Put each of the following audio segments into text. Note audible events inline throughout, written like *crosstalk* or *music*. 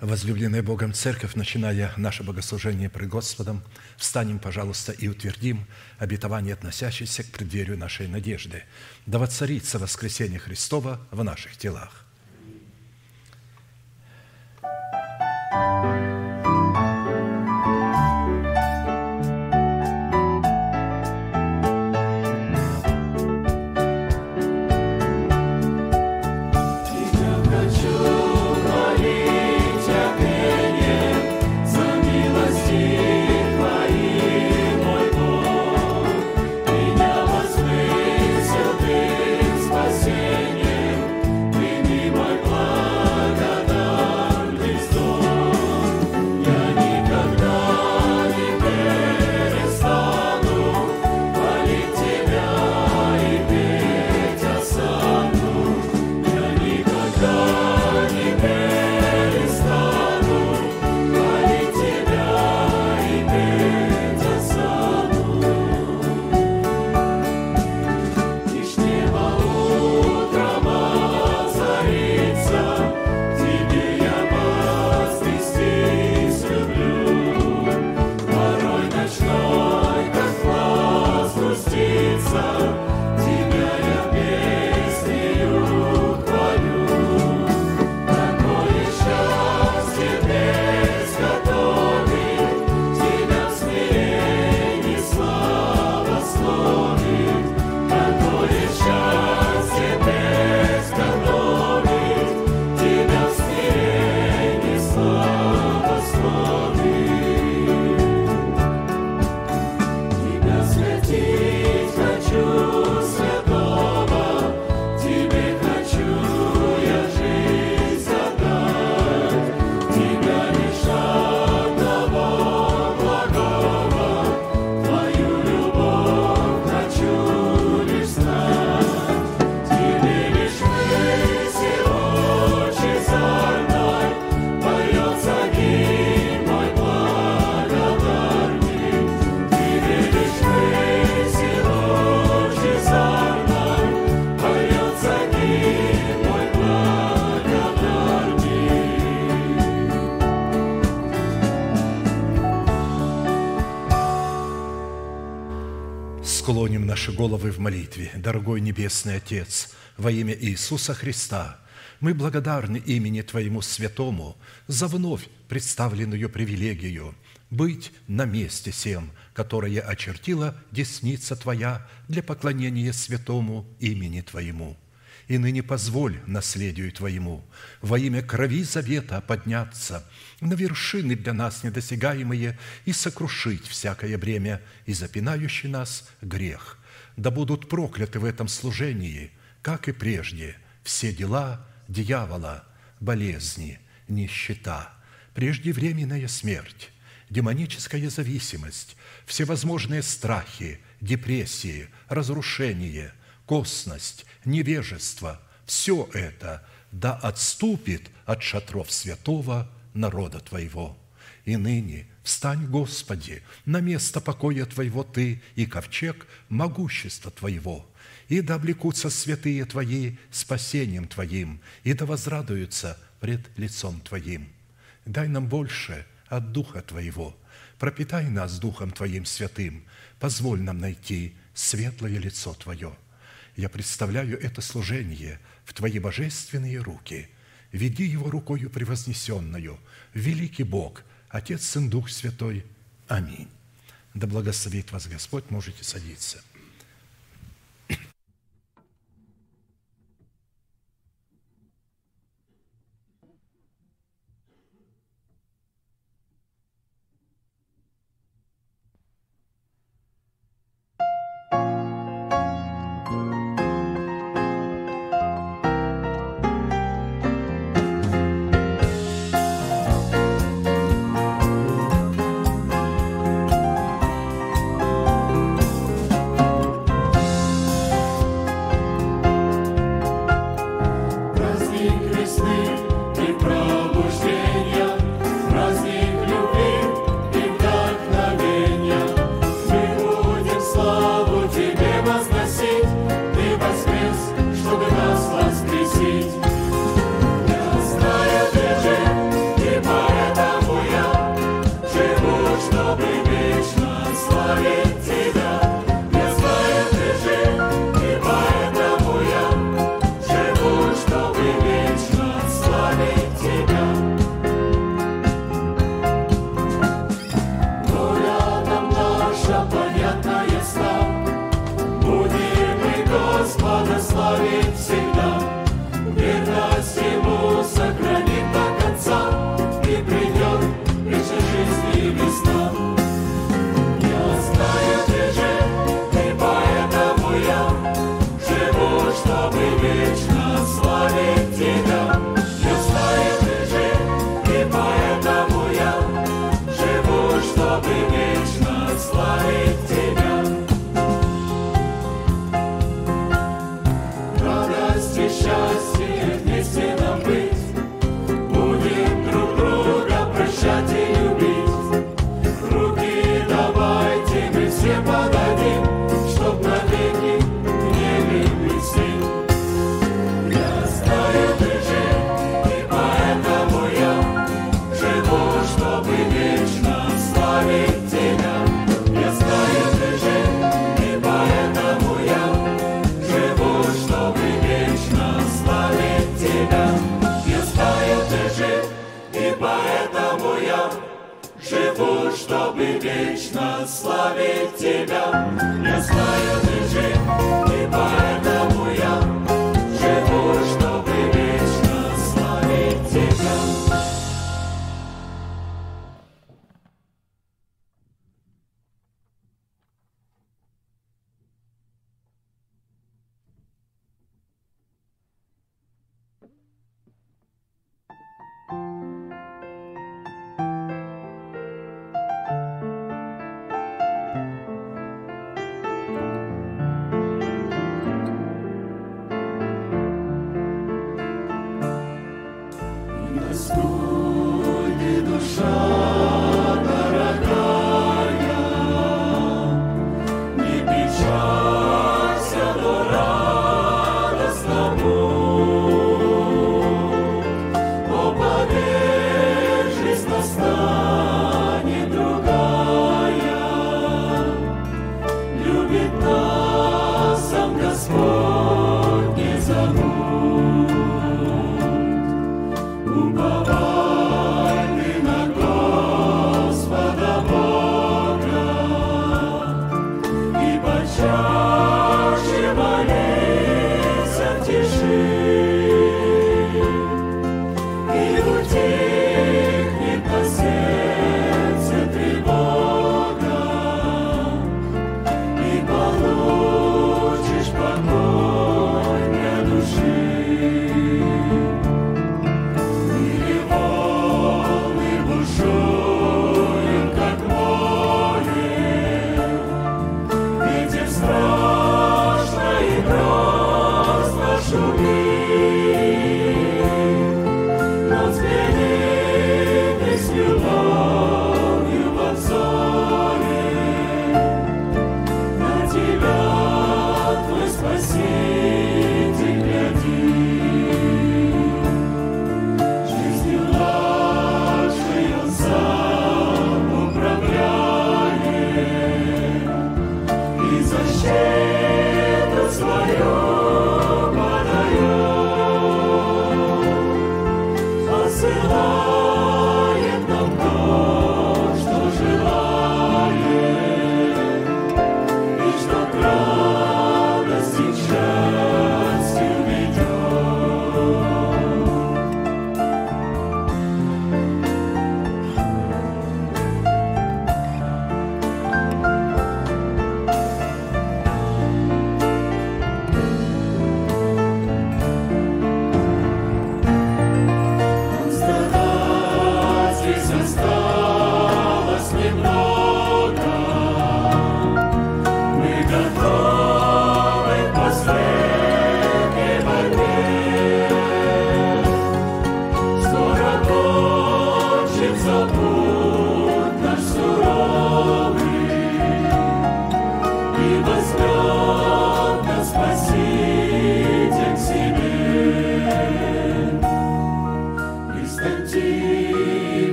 Возлюбленная Богом Церковь, начиная наше богослужение пред Господом, встанем, пожалуйста, и утвердим обетование, относящееся к преддверию нашей надежды. Да воцарится воскресение Христова в наших телах. thank молитве. Дорогой Небесный Отец, во имя Иисуса Христа, мы благодарны имени Твоему Святому за вновь представленную привилегию быть на месте всем, которое очертила десница Твоя для поклонения святому имени Твоему – и ныне позволь наследию Твоему во имя крови завета подняться на вершины для нас недосягаемые и сокрушить всякое бремя и запинающий нас грех, да будут прокляты в этом служении, как и прежде, все дела дьявола, болезни, нищета, преждевременная смерть, демоническая зависимость, всевозможные страхи, депрессии, разрушение, косность, невежество – все это да отступит от шатров святого народа Твоего. И ныне Встань, Господи, на место покоя Твоего Ты и ковчег могущества Твоего, и да облекутся святые Твои спасением Твоим, и да возрадуются пред лицом Твоим. Дай нам больше от Духа Твоего, пропитай нас Духом Твоим святым, позволь нам найти светлое лицо Твое. Я представляю это служение в Твои божественные руки. Веди его рукою превознесенную, великий Бог – Отец, Сын, Дух Святой. Аминь. Да благословит вас Господь, можете садиться.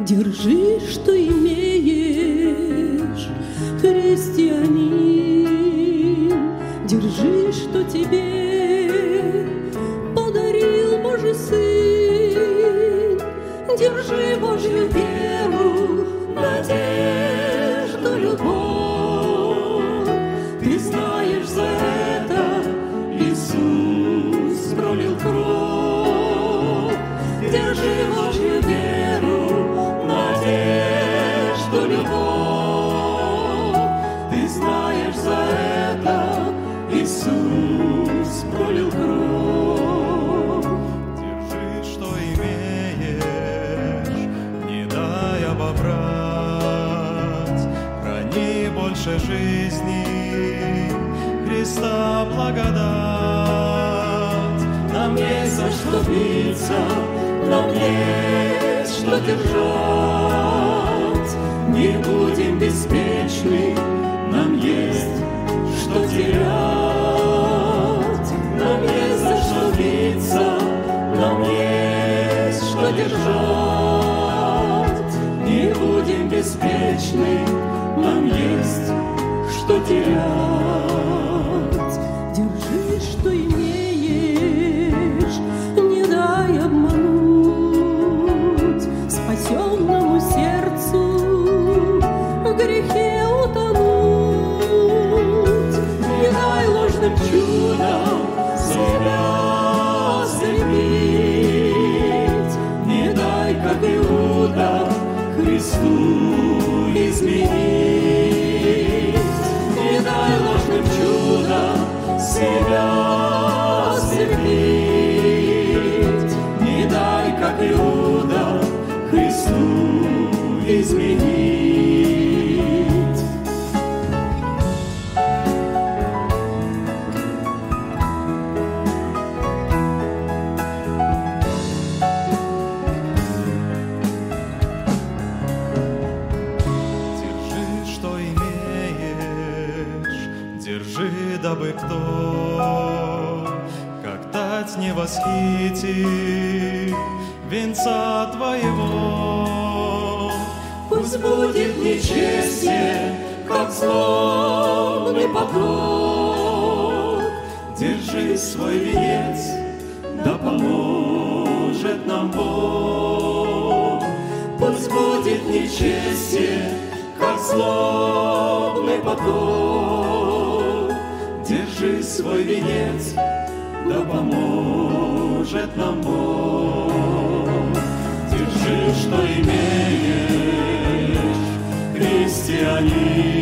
Держи, что имеешь, христианин, Держи, что тебе подарил Божий Сын, Держи Божью веру, Христа благодать. Нам есть за что биться, нам есть что держать. Не будем беспечны, нам есть что терять. Нам есть за что биться, нам есть что держать. Не будем беспечны, нам есть что терять. Христу изменить. Дай ложным чудом себя ослепить. Не дай, как Иуда, Христу изменить. вокруг. Держи свой венец, да поможет нам Бог. Пусть будет нечестие, как злобный поток. Держи свой венец, да поможет нам Бог. Держи, что имеешь, христианин.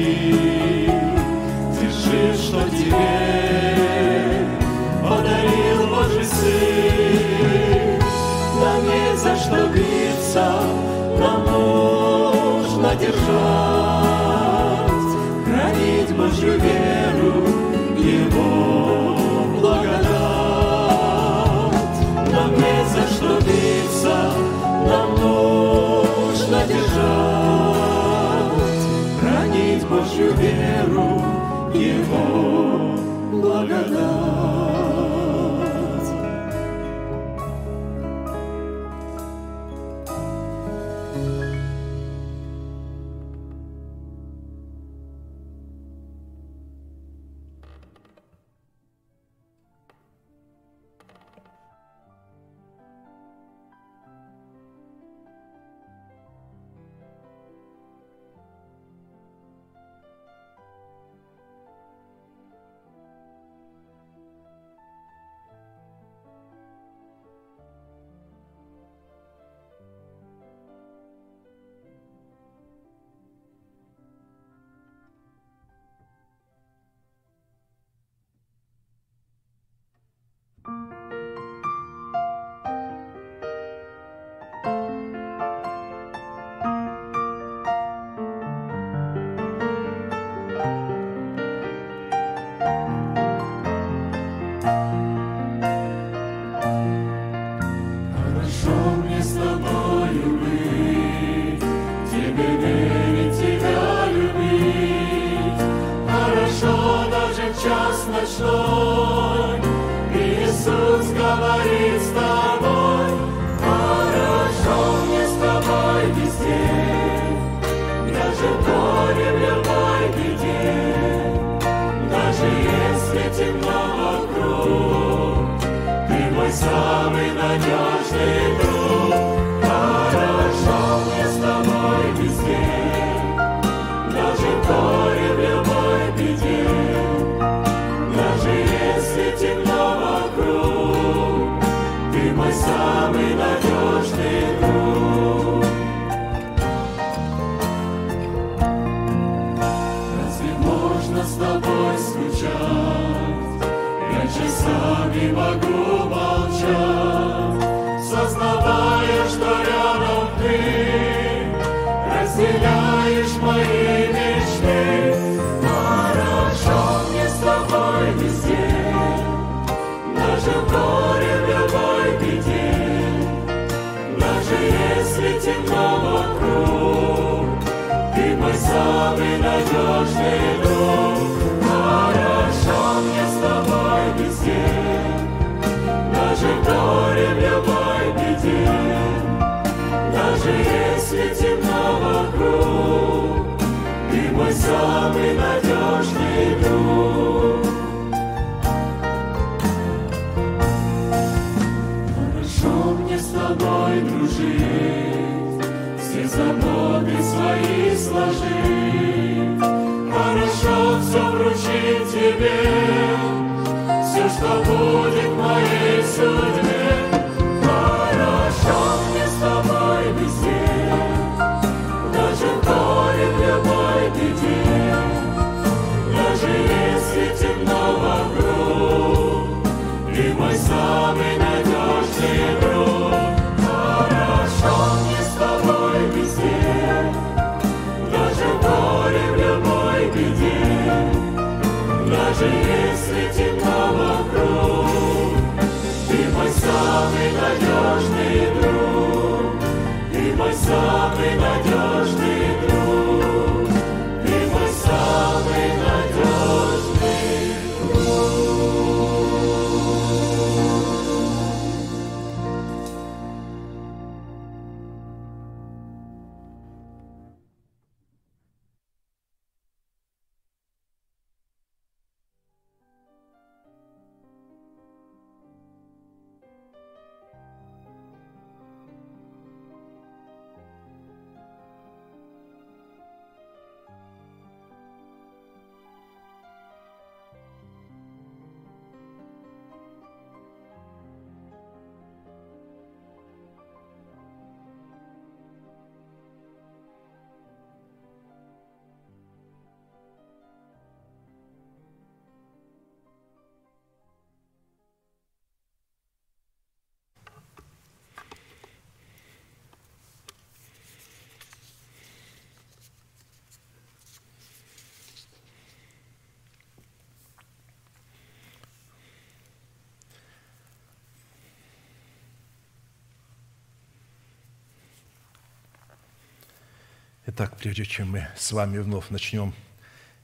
Итак, прежде чем мы с вами вновь начнем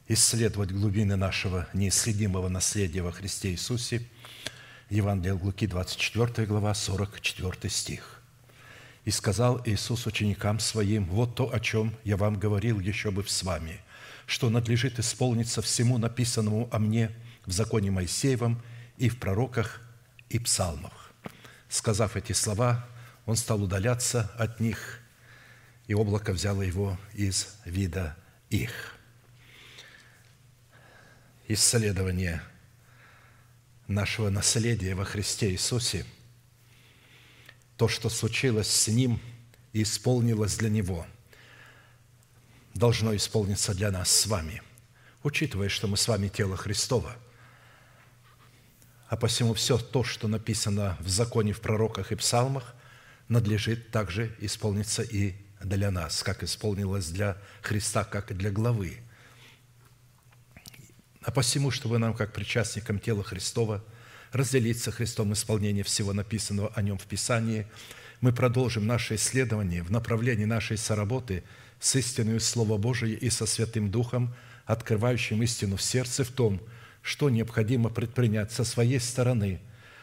исследовать глубины нашего неисследимого наследия во Христе Иисусе, Евангелие Луки, 24 глава, 44 стих. «И сказал Иисус ученикам Своим, вот то, о чем я вам говорил еще бы с вами, что надлежит исполниться всему написанному о мне в законе Моисеевом и в пророках и псалмах». Сказав эти слова, он стал удаляться от них, и облако взяло его из вида их. Исследование нашего наследия во Христе Иисусе, то, что случилось с Ним и исполнилось для Него, должно исполниться для нас с вами, учитывая, что мы с вами тело Христова – а посему все то, что написано в законе, в пророках и псалмах, надлежит также исполниться и для нас, как исполнилось для Христа, как и для главы. А посему, чтобы нам, как причастникам тела Христова, разделиться Христом исполнение всего написанного о Нем в Писании, мы продолжим наше исследование в направлении нашей соработы с истинной Слово Божие и со Святым Духом, открывающим истину в сердце в том, что необходимо предпринять со своей стороны,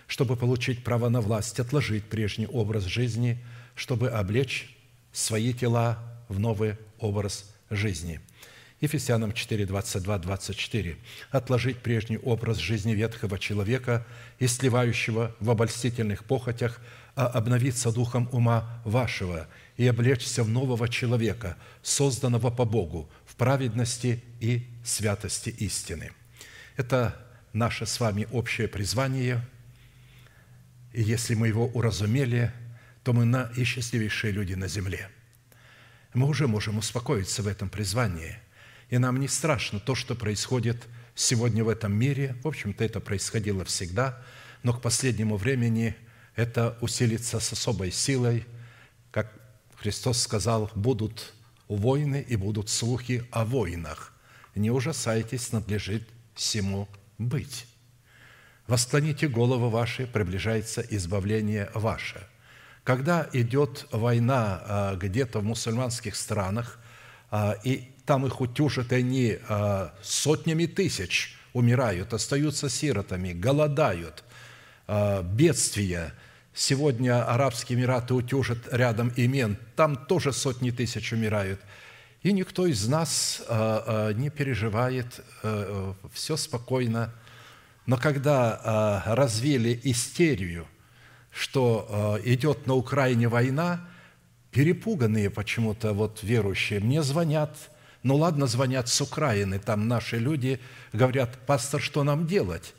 чтобы получить право на власть, отложить прежний образ жизни, чтобы облечь свои тела в новый образ жизни. Ефесянам 4, 22, 24. «Отложить прежний образ жизни ветхого человека и сливающего в обольстительных похотях, а обновиться духом ума вашего и облечься в нового человека, созданного по Богу, в праведности и святости истины». Это наше с вами общее призвание, и если мы его уразумели, то мы наисчастливейшие люди на земле. Мы уже можем успокоиться в этом призвании, и нам не страшно то, что происходит сегодня в этом мире. В общем-то, это происходило всегда, но к последнему времени это усилится с особой силой. Как Христос сказал, будут войны и будут слухи о войнах. Не ужасайтесь, надлежит всему быть. Восклоните головы ваши, приближается избавление ваше. Когда идет война а, где-то в мусульманских странах, а, и там их утюжат, они а, сотнями тысяч умирают, остаются сиротами, голодают, бедствия. Сегодня Арабские Эмираты утюжат рядом Имен, там тоже сотни тысяч умирают – и никто из нас не переживает, все спокойно. Но когда развили истерию, что идет на Украине война, перепуганные почему-то вот верующие мне звонят, ну ладно, звонят с Украины, там наши люди говорят, пастор, что нам делать?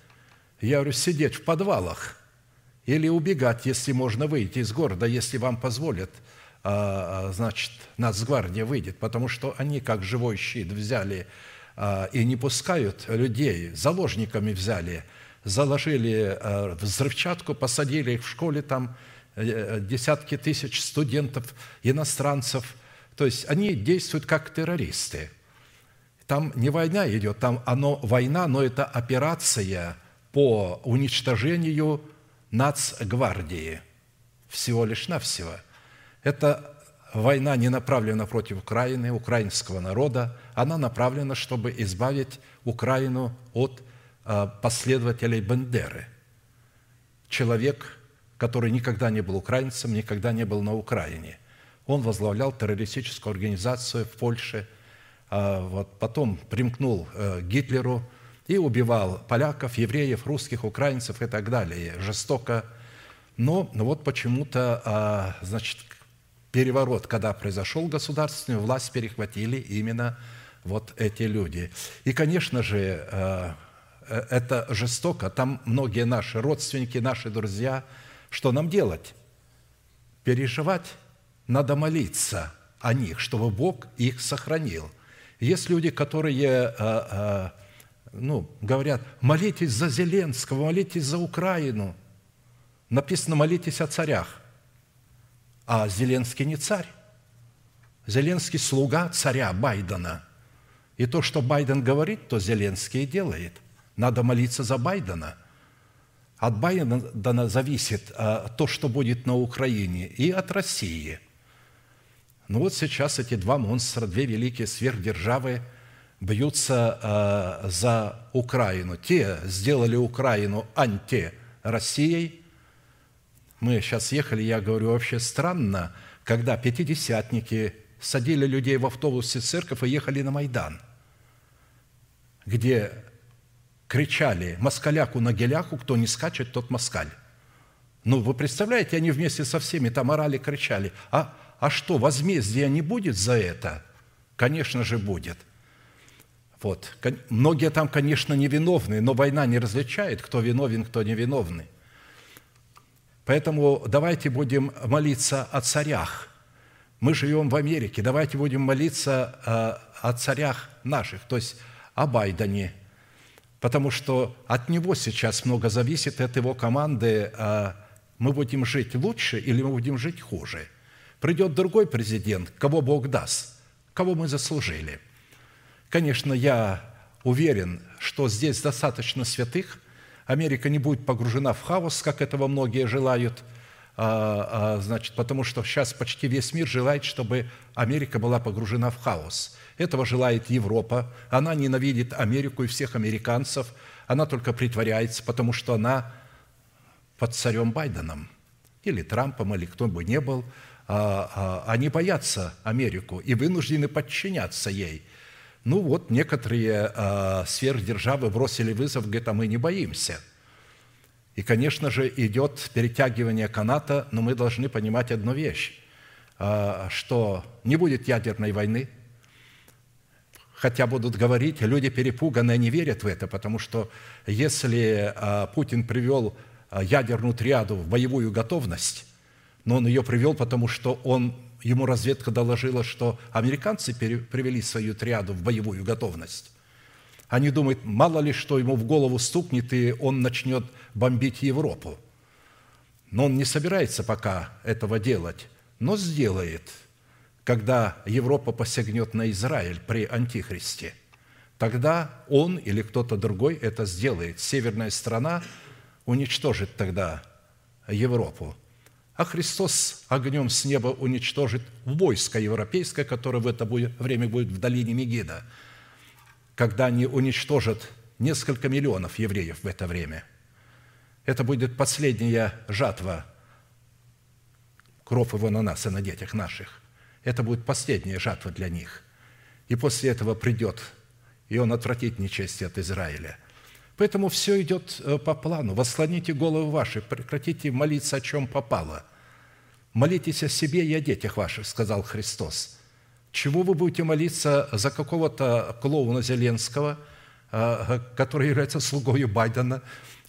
Я говорю, сидеть в подвалах или убегать, если можно выйти из города, если вам позволят – а, а, значит, Нацгвардия выйдет, потому что они, как живой щит, взяли и не пускают людей, заложниками взяли, заложили взрывчатку, посадили их в школе, там э, десятки тысяч студентов, иностранцев. То есть они действуют как террористы. Там не война идет, там оно война, но это операция по уничтожению нацгвардии. Всего лишь навсего – эта война не направлена против Украины, украинского народа, она направлена, чтобы избавить Украину от последователей Бендеры. Человек, который никогда не был украинцем, никогда не был на Украине. Он возглавлял террористическую организацию в Польше, а, вот, потом примкнул э, к Гитлеру и убивал поляков, евреев, русских, украинцев и так далее, жестоко. Но вот почему-то, значит, переворот, когда произошел государственную власть перехватили именно вот эти люди. И, конечно же, э, э, это жестоко. Там многие наши родственники, наши друзья. Что нам делать? Переживать? Надо молиться о них, чтобы Бог их сохранил. Есть люди, которые э, ну, говорят, молитесь за Зеленского, молитесь за Украину. Написано, молитесь о царях. А Зеленский не царь. Зеленский слуга царя Байдена. И то, что Байден говорит, то Зеленский и делает. Надо молиться за Байдена. От Байдена зависит а, то, что будет на Украине, и от России. Ну вот сейчас эти два монстра, две великие сверхдержавы бьются э, за Украину. Те сделали Украину анти-Россией. Мы сейчас ехали, я говорю, вообще странно, когда пятидесятники садили людей в автобусе церковь и ехали на Майдан, где кричали «Москаляку на геляку, кто не скачет, тот москаль». Ну, вы представляете, они вместе со всеми там орали, кричали. А, а что, возмездия не будет за это? Конечно же, будет. Вот. Многие там, конечно, невиновны, но война не различает, кто виновен, кто невиновный. Поэтому давайте будем молиться о царях. Мы живем в Америке, давайте будем молиться о, о царях наших, то есть о Байдене, потому что от него сейчас много зависит, от его команды, а мы будем жить лучше или мы будем жить хуже. Придет другой президент, кого Бог даст, кого мы заслужили. Конечно, я уверен, что здесь достаточно святых, Америка не будет погружена в хаос, как этого многие желают, а, а, значит, потому что сейчас почти весь мир желает, чтобы Америка была погружена в хаос. Этого желает Европа. Она ненавидит Америку и всех американцев. Она только притворяется, потому что она под царем Байденом или Трампом, или кто бы ни был, а, а, они боятся Америку и вынуждены подчиняться ей. Ну вот некоторые а, сверхдержавы бросили вызов, говорят, а мы не боимся. И, конечно же, идет перетягивание каната, но мы должны понимать одну вещь, что не будет ядерной войны, хотя будут говорить, люди перепуганные не верят в это, потому что если Путин привел а, ядерную триаду в боевую готовность, но он ее привел, потому что он, ему разведка доложила, что американцы привели свою триаду в боевую готовность. Они думают, мало ли что ему в голову стукнет, и он начнет бомбить Европу. Но он не собирается пока этого делать, но сделает, когда Европа посягнет на Израиль при Антихристе. Тогда он или кто-то другой это сделает. Северная страна уничтожит тогда Европу. А Христос огнем с неба уничтожит войско европейское, которое в это время будет в долине Мегида, когда они уничтожат несколько миллионов евреев в это время. Это будет последняя жатва кров его на нас и на детях наших. Это будет последняя жатва для них. И после этого придет, и он отвратит нечестие от Израиля – Поэтому все идет э, по плану. Восслоните головы ваши, прекратите молиться, о чем попало. Молитесь о себе и о детях ваших, сказал Христос. Чего вы будете молиться за какого-то клоуна Зеленского, э, который является слугой Байдена,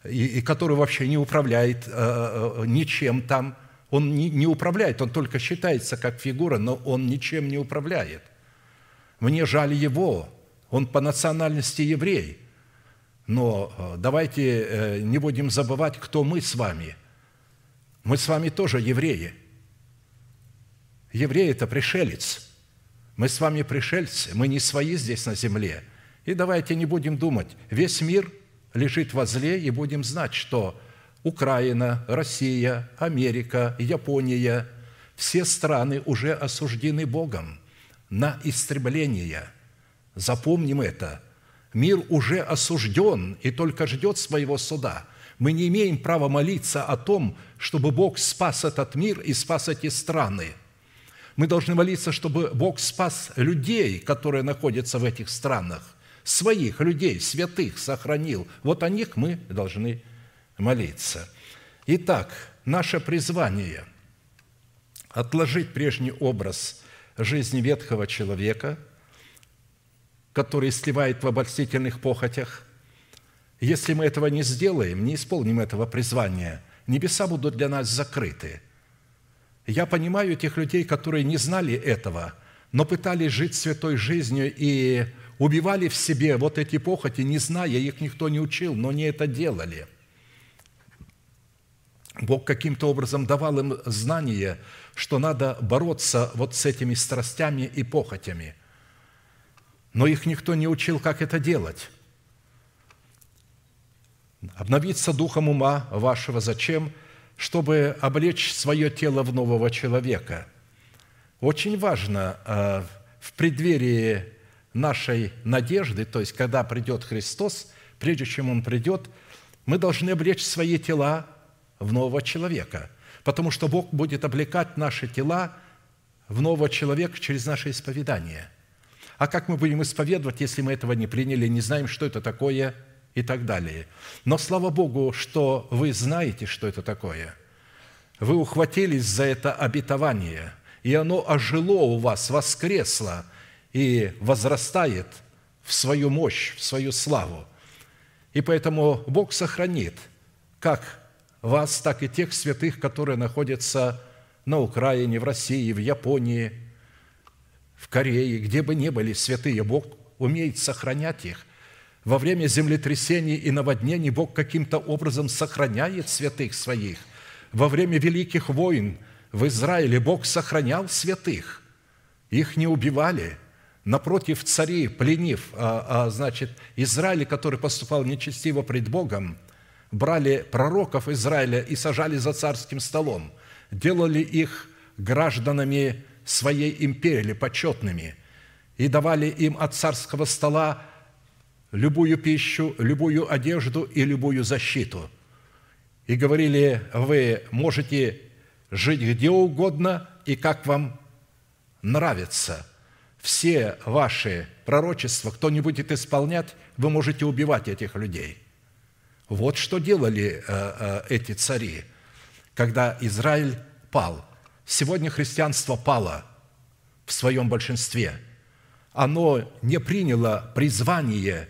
и, который вообще не управляет э, ничем там. Он не, не управляет, он только считается как фигура, но он ничем не управляет. Мне жаль его, он по национальности еврей – но э, давайте э, не будем забывать, кто мы с вами. Мы с вами тоже евреи. Еврей – это пришелец. Мы с вами пришельцы, мы не свои здесь на земле. И давайте не будем думать, весь мир лежит возле, и будем знать, что Украина, Россия, Америка, Япония, все страны уже осуждены Богом на истребление. Запомним это – Мир уже осужден и только ждет своего суда. Мы не имеем права молиться о том, чтобы Бог спас этот мир и спас эти страны. Мы должны молиться, чтобы Бог спас людей, которые находятся в этих странах, своих людей, святых сохранил. Вот о них мы должны молиться. Итак, наше призвание – отложить прежний образ жизни ветхого человека – который сливает в обольстительных похотях. Если мы этого не сделаем, не исполним этого призвания, небеса будут для нас закрыты. Я понимаю тех людей, которые не знали этого, но пытались жить святой жизнью и убивали в себе вот эти похоти, не зная, их никто не учил, но не это делали. Бог каким-то образом давал им знание, что надо бороться вот с этими страстями и похотями – но их никто не учил, как это делать. Обновиться духом ума вашего зачем? Чтобы облечь свое тело в нового человека. Очень важно э, в преддверии нашей надежды, то есть когда придет Христос, прежде чем Он придет, мы должны облечь свои тела в нового человека, потому что Бог будет облекать наши тела в нового человека через наше исповедание. А как мы будем исповедовать, если мы этого не приняли, не знаем, что это такое и так далее. Но слава Богу, что вы знаете, что это такое. Вы ухватились за это обетование – и оно ожило у вас, воскресло и возрастает в свою мощь, в свою славу. И поэтому Бог сохранит как вас, так и тех святых, которые находятся на Украине, в России, в Японии, в Корее, где бы ни были святые, Бог умеет сохранять их. Во время землетрясений и наводнений Бог каким-то образом сохраняет святых своих. Во время великих войн – в Израиле Бог сохранял святых, их не убивали. Напротив, цари, пленив, а, а, значит, Израиль, который поступал нечестиво пред Богом, брали пророков Израиля и сажали за царским столом, делали их гражданами своей империи, почетными, и давали им от царского стола любую пищу, любую одежду и любую защиту. И говорили, вы можете жить где угодно и как вам нравится. Все ваши пророчества, кто не будет исполнять, вы можете убивать этих людей. Вот что делали э, э, эти цари, когда Израиль пал. Сегодня христианство пало в своем большинстве. Оно не приняло призвание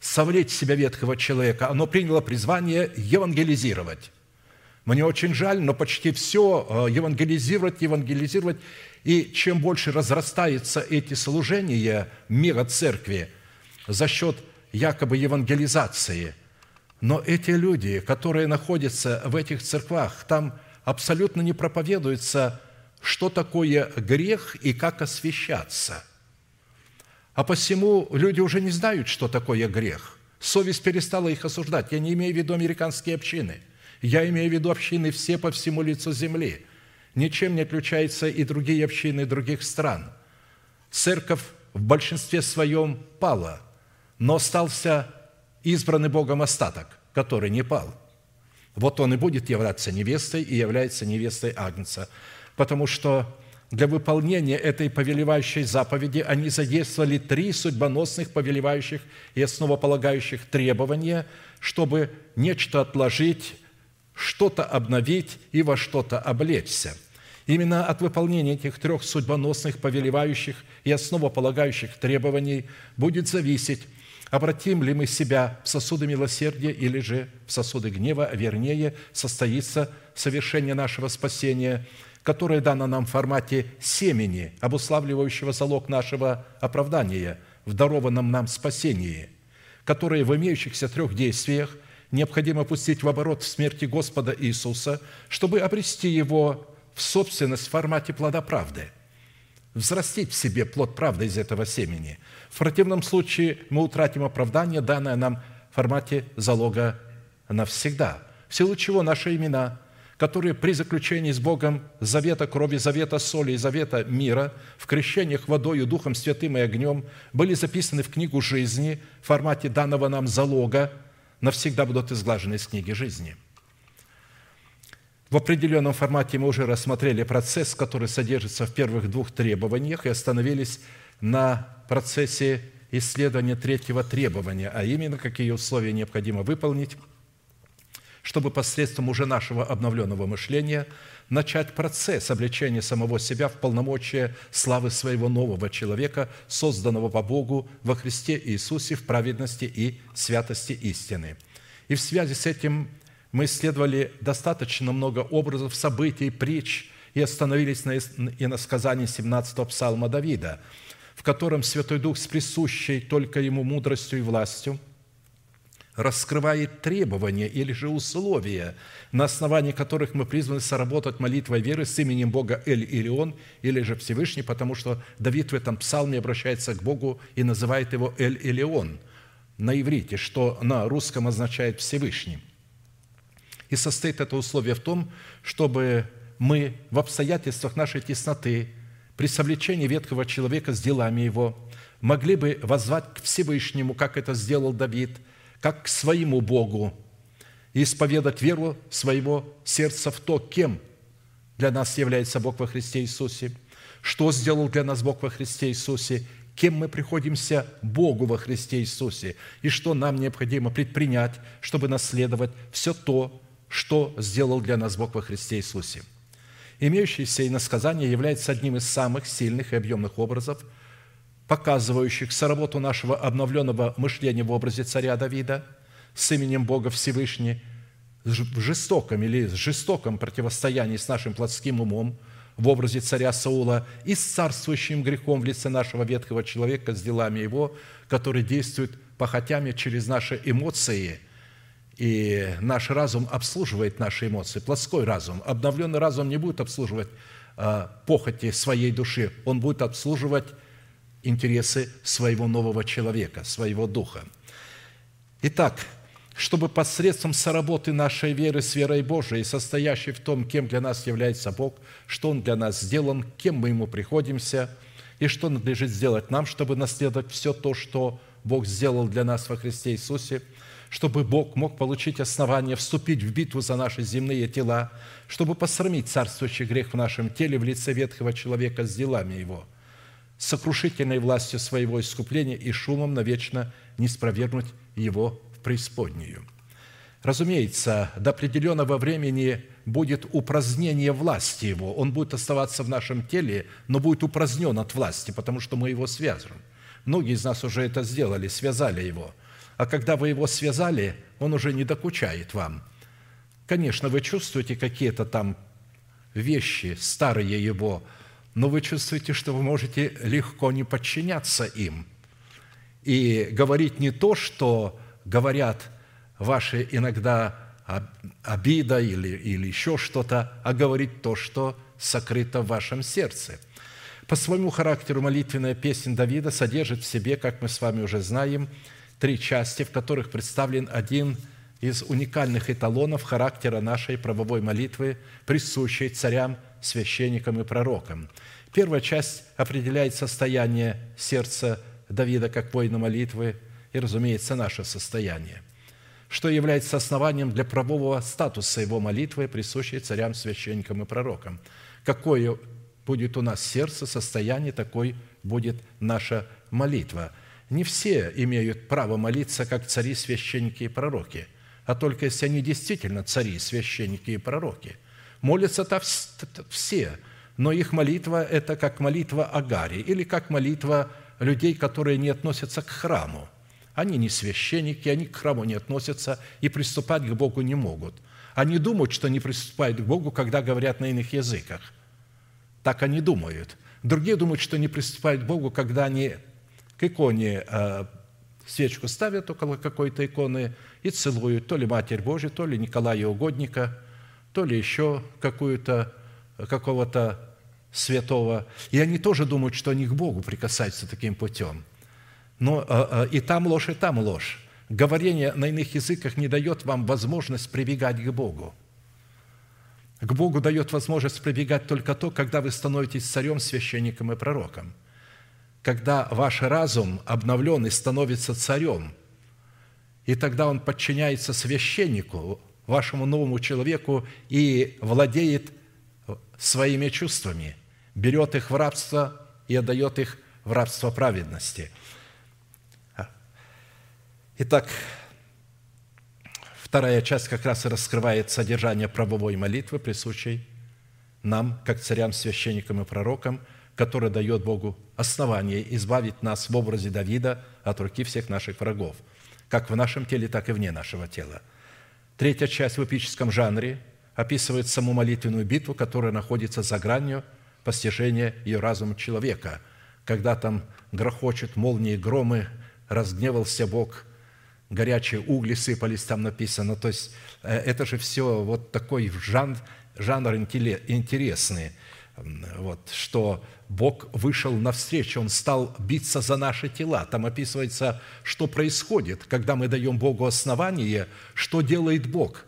совлечь себя ветхого человека, оно приняло призвание евангелизировать. Мне очень жаль, но почти все э, евангелизировать, евангелизировать. И чем больше разрастаются эти служения мира церкви за счет якобы евангелизации, но эти люди, которые находятся в этих церквах, там абсолютно не проповедуется, что такое грех и как освящаться. А посему люди уже не знают, что такое грех. Совесть перестала их осуждать. Я не имею в виду американские общины – я имею в виду общины все по всему лицу земли. Ничем не отличаются и другие общины других стран. Церковь в большинстве своем пала, но остался избранный Богом остаток, который не пал. Вот он и будет являться невестой и является невестой Агнца. Потому что для выполнения этой повелевающей заповеди они задействовали три судьбоносных повелевающих и основополагающих требования, чтобы нечто отложить что-то обновить и во что-то облечься. Именно от выполнения этих трех судьбоносных, повелевающих и основополагающих требований будет зависеть, обратим ли мы себя в сосуды милосердия или же в сосуды гнева, вернее, состоится совершение нашего спасения, которое дано нам в формате семени, обуславливающего залог нашего оправдания в дарованном нам спасении, которое в имеющихся трех действиях необходимо пустить в оборот в смерти Господа Иисуса, чтобы обрести его в собственность в формате плода правды, взрастить в себе плод правды из этого семени. В противном случае мы утратим оправдание, данное нам в формате залога навсегда, в силу чего наши имена, которые при заключении с Богом завета крови, завета соли и завета мира в крещениях водою, Духом Святым и огнем были записаны в книгу жизни в формате данного нам залога навсегда будут изглажены из книги жизни. В определенном формате мы уже рассмотрели процесс, который содержится в первых двух требованиях, и остановились на процессе исследования третьего требования, а именно, какие условия необходимо выполнить, чтобы посредством уже нашего обновленного мышления – начать процесс обличения самого себя в полномочия славы своего нового человека, созданного по Богу во Христе Иисусе в праведности и святости истины. И в связи с этим мы исследовали достаточно много образов, событий, притч и остановились на иносказании 17-го псалма Давида, в котором Святой Дух с присущей только Ему мудростью и властью – раскрывает требования или же условия, на основании которых мы призваны соработать молитвой веры с именем Бога Эль Илион или же Всевышний, потому что Давид в этом псалме обращается к Богу и называет его Эль Илион на иврите, что на русском означает Всевышний. И состоит это условие в том, чтобы мы в обстоятельствах нашей тесноты, при совлечении ветхого человека с делами его, могли бы воззвать к Всевышнему, как это сделал Давид, как к своему Богу, и исповедать веру своего сердца в то, кем для нас является Бог во Христе Иисусе, что сделал для нас Бог во Христе Иисусе, кем мы приходимся Богу во Христе Иисусе, и что нам необходимо предпринять, чтобы наследовать все то, что сделал для нас Бог во Христе Иисусе. Имеющееся иносказание является одним из самых сильных и объемных образов, показывающих соработу нашего обновленного мышления в образе царя Давида с именем Бога Всевышний в жестоком или жестоком противостоянии с нашим плотским умом в образе царя Саула и с царствующим грехом в лице нашего ветхого человека с делами его, который действует похотями через наши эмоции – и наш разум обслуживает наши эмоции, плотской разум. Обновленный разум не будет обслуживать э, похоти своей души, он будет обслуживать интересы своего нового человека, своего духа. Итак, чтобы посредством соработы нашей веры с верой Божией, состоящей в том, кем для нас является Бог, что Он для нас сделан, кем мы Ему приходимся, и что надлежит сделать нам, чтобы наследовать все то, что Бог сделал для нас во Христе Иисусе – чтобы Бог мог получить основание вступить в битву за наши земные тела, чтобы посрамить царствующий грех в нашем теле в лице ветхого человека с делами его, сокрушительной властью своего искупления и шумом навечно не спровергнуть его в преисподнюю. Разумеется, до определенного времени будет упразднение власти его. Он будет оставаться в нашем теле, но будет упразднен от власти, потому что мы его связываем. Многие из нас уже это сделали, связали его – а когда вы его связали, он уже не докучает вам. Конечно, вы чувствуете какие-то там вещи, старые его, но вы чувствуете, что вы можете легко не подчиняться им и говорить не то, что говорят ваши иногда обида или, или еще что-то, а говорить то, что сокрыто в вашем сердце. По своему характеру молитвенная песня Давида содержит в себе, как мы с вами уже знаем, три части, в которых представлен один из уникальных эталонов характера нашей правовой молитвы, присущей царям, священникам и пророкам. Первая часть определяет состояние сердца Давида как воина молитвы и, разумеется, наше состояние, что является основанием для правового статуса его молитвы, присущей царям, священникам и пророкам. Какое будет у нас сердце, состояние, такой будет наша молитва – не все имеют право молиться, как цари, священники и пророки, а только если они действительно цари, священники и пророки. Молятся-то все, но их молитва – это как молитва Агари или как молитва людей, которые не относятся к храму. Они не священники, они к храму не относятся и приступать к Богу не могут. Они думают, что не приступают к Богу, когда говорят на иных языках. Так они думают. Другие думают, что не приступают к Богу, когда они к иконе э, свечку ставят около какой-то иконы и целуют то ли Матерь Божию, то ли Николая Угодника, то ли еще какую-то, какого-то святого. И они тоже думают, что они к Богу прикасаются таким путем. Но э, э, и там ложь, и там ложь. Говорение на иных языках не дает вам возможность прибегать к Богу. К Богу дает возможность прибегать только то, когда вы становитесь царем, священником и пророком – когда ваш разум обновленный становится царем, и тогда он подчиняется священнику, вашему новому человеку, и владеет своими чувствами, берет их в рабство и отдает их в рабство праведности. Итак, вторая часть как раз и раскрывает содержание правовой молитвы, присущей нам, как царям, священникам и пророкам – который дает Богу основание избавить нас в образе Давида от руки всех наших врагов, как в нашем теле, так и вне нашего тела. Третья часть в эпическом жанре описывает саму молитвенную битву, которая находится за гранью постижения ее разума человека, когда там грохочут молнии, громы, разгневался Бог, горячие угли сыпались, там написано. То есть э, это же все вот такой жанр, жанр интересный – вот, что Бог вышел навстречу, Он стал биться за наши тела. Там описывается, что происходит, когда мы даем Богу основание, что делает Бог.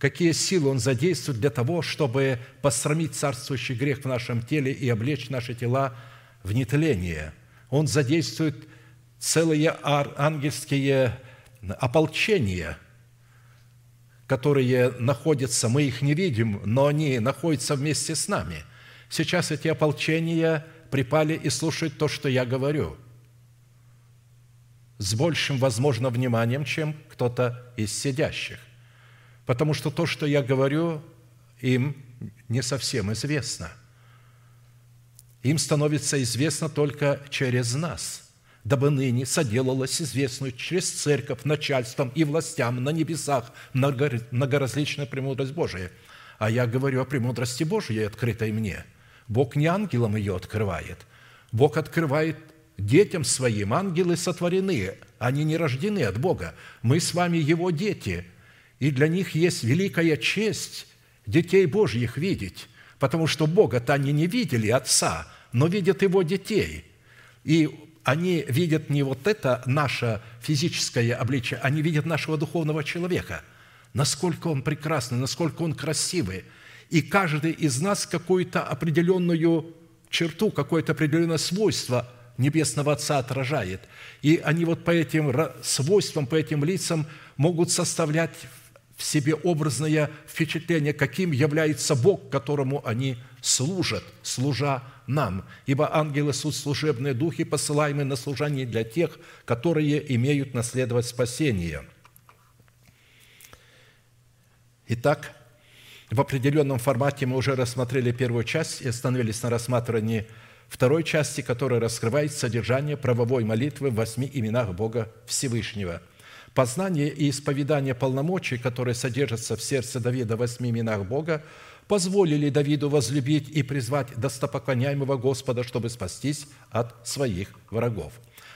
какие силы Он задействует для того, чтобы посрамить царствующий грех в нашем теле и облечь наши тела в нетление. Он задействует целые ангельские ополчения, которые находятся, мы их не видим, но они находятся вместе с нами. Сейчас эти ополчения припали и слушают то, что я говорю – с большим, возможно, вниманием, чем кто-то из сидящих. Потому что то, что я говорю, им не совсем известно. Им становится известно только через нас, дабы ныне соделалось известную через церковь, начальством и властям на небесах многоразличная премудрость Божия. А я говорю о премудрости Божией, открытой мне. Бог не ангелам ее открывает. Бог открывает детям своим ангелы сотворены, они не рождены от Бога. Мы с вами Его дети, и для них есть великая честь детей Божьих видеть, потому что Бога-то они не видели, Отца, но видят Его детей. И они видят не вот это наше физическое обличие, они видят нашего духовного человека, насколько он прекрасный, насколько он красивый. И каждый из нас какую-то определенную черту, какое-то определенное свойство – Небесного Отца отражает. И они вот по этим свойствам, по этим лицам могут составлять в себе образное впечатление, каким является Бог, которому они служат, служа нам. Ибо ангелы – суть служебные духи, посылаемые на служение для тех, которые имеют наследовать спасение. Итак, в определенном формате мы уже рассмотрели первую часть и остановились на рассматривании – второй части, которая раскрывает содержание правовой молитвы в восьми именах Бога Всевышнего. Познание и исповедание полномочий, которые содержатся в сердце Давида в восьми именах Бога, позволили Давиду возлюбить и призвать достопоклоняемого Господа, чтобы спастись от своих врагов.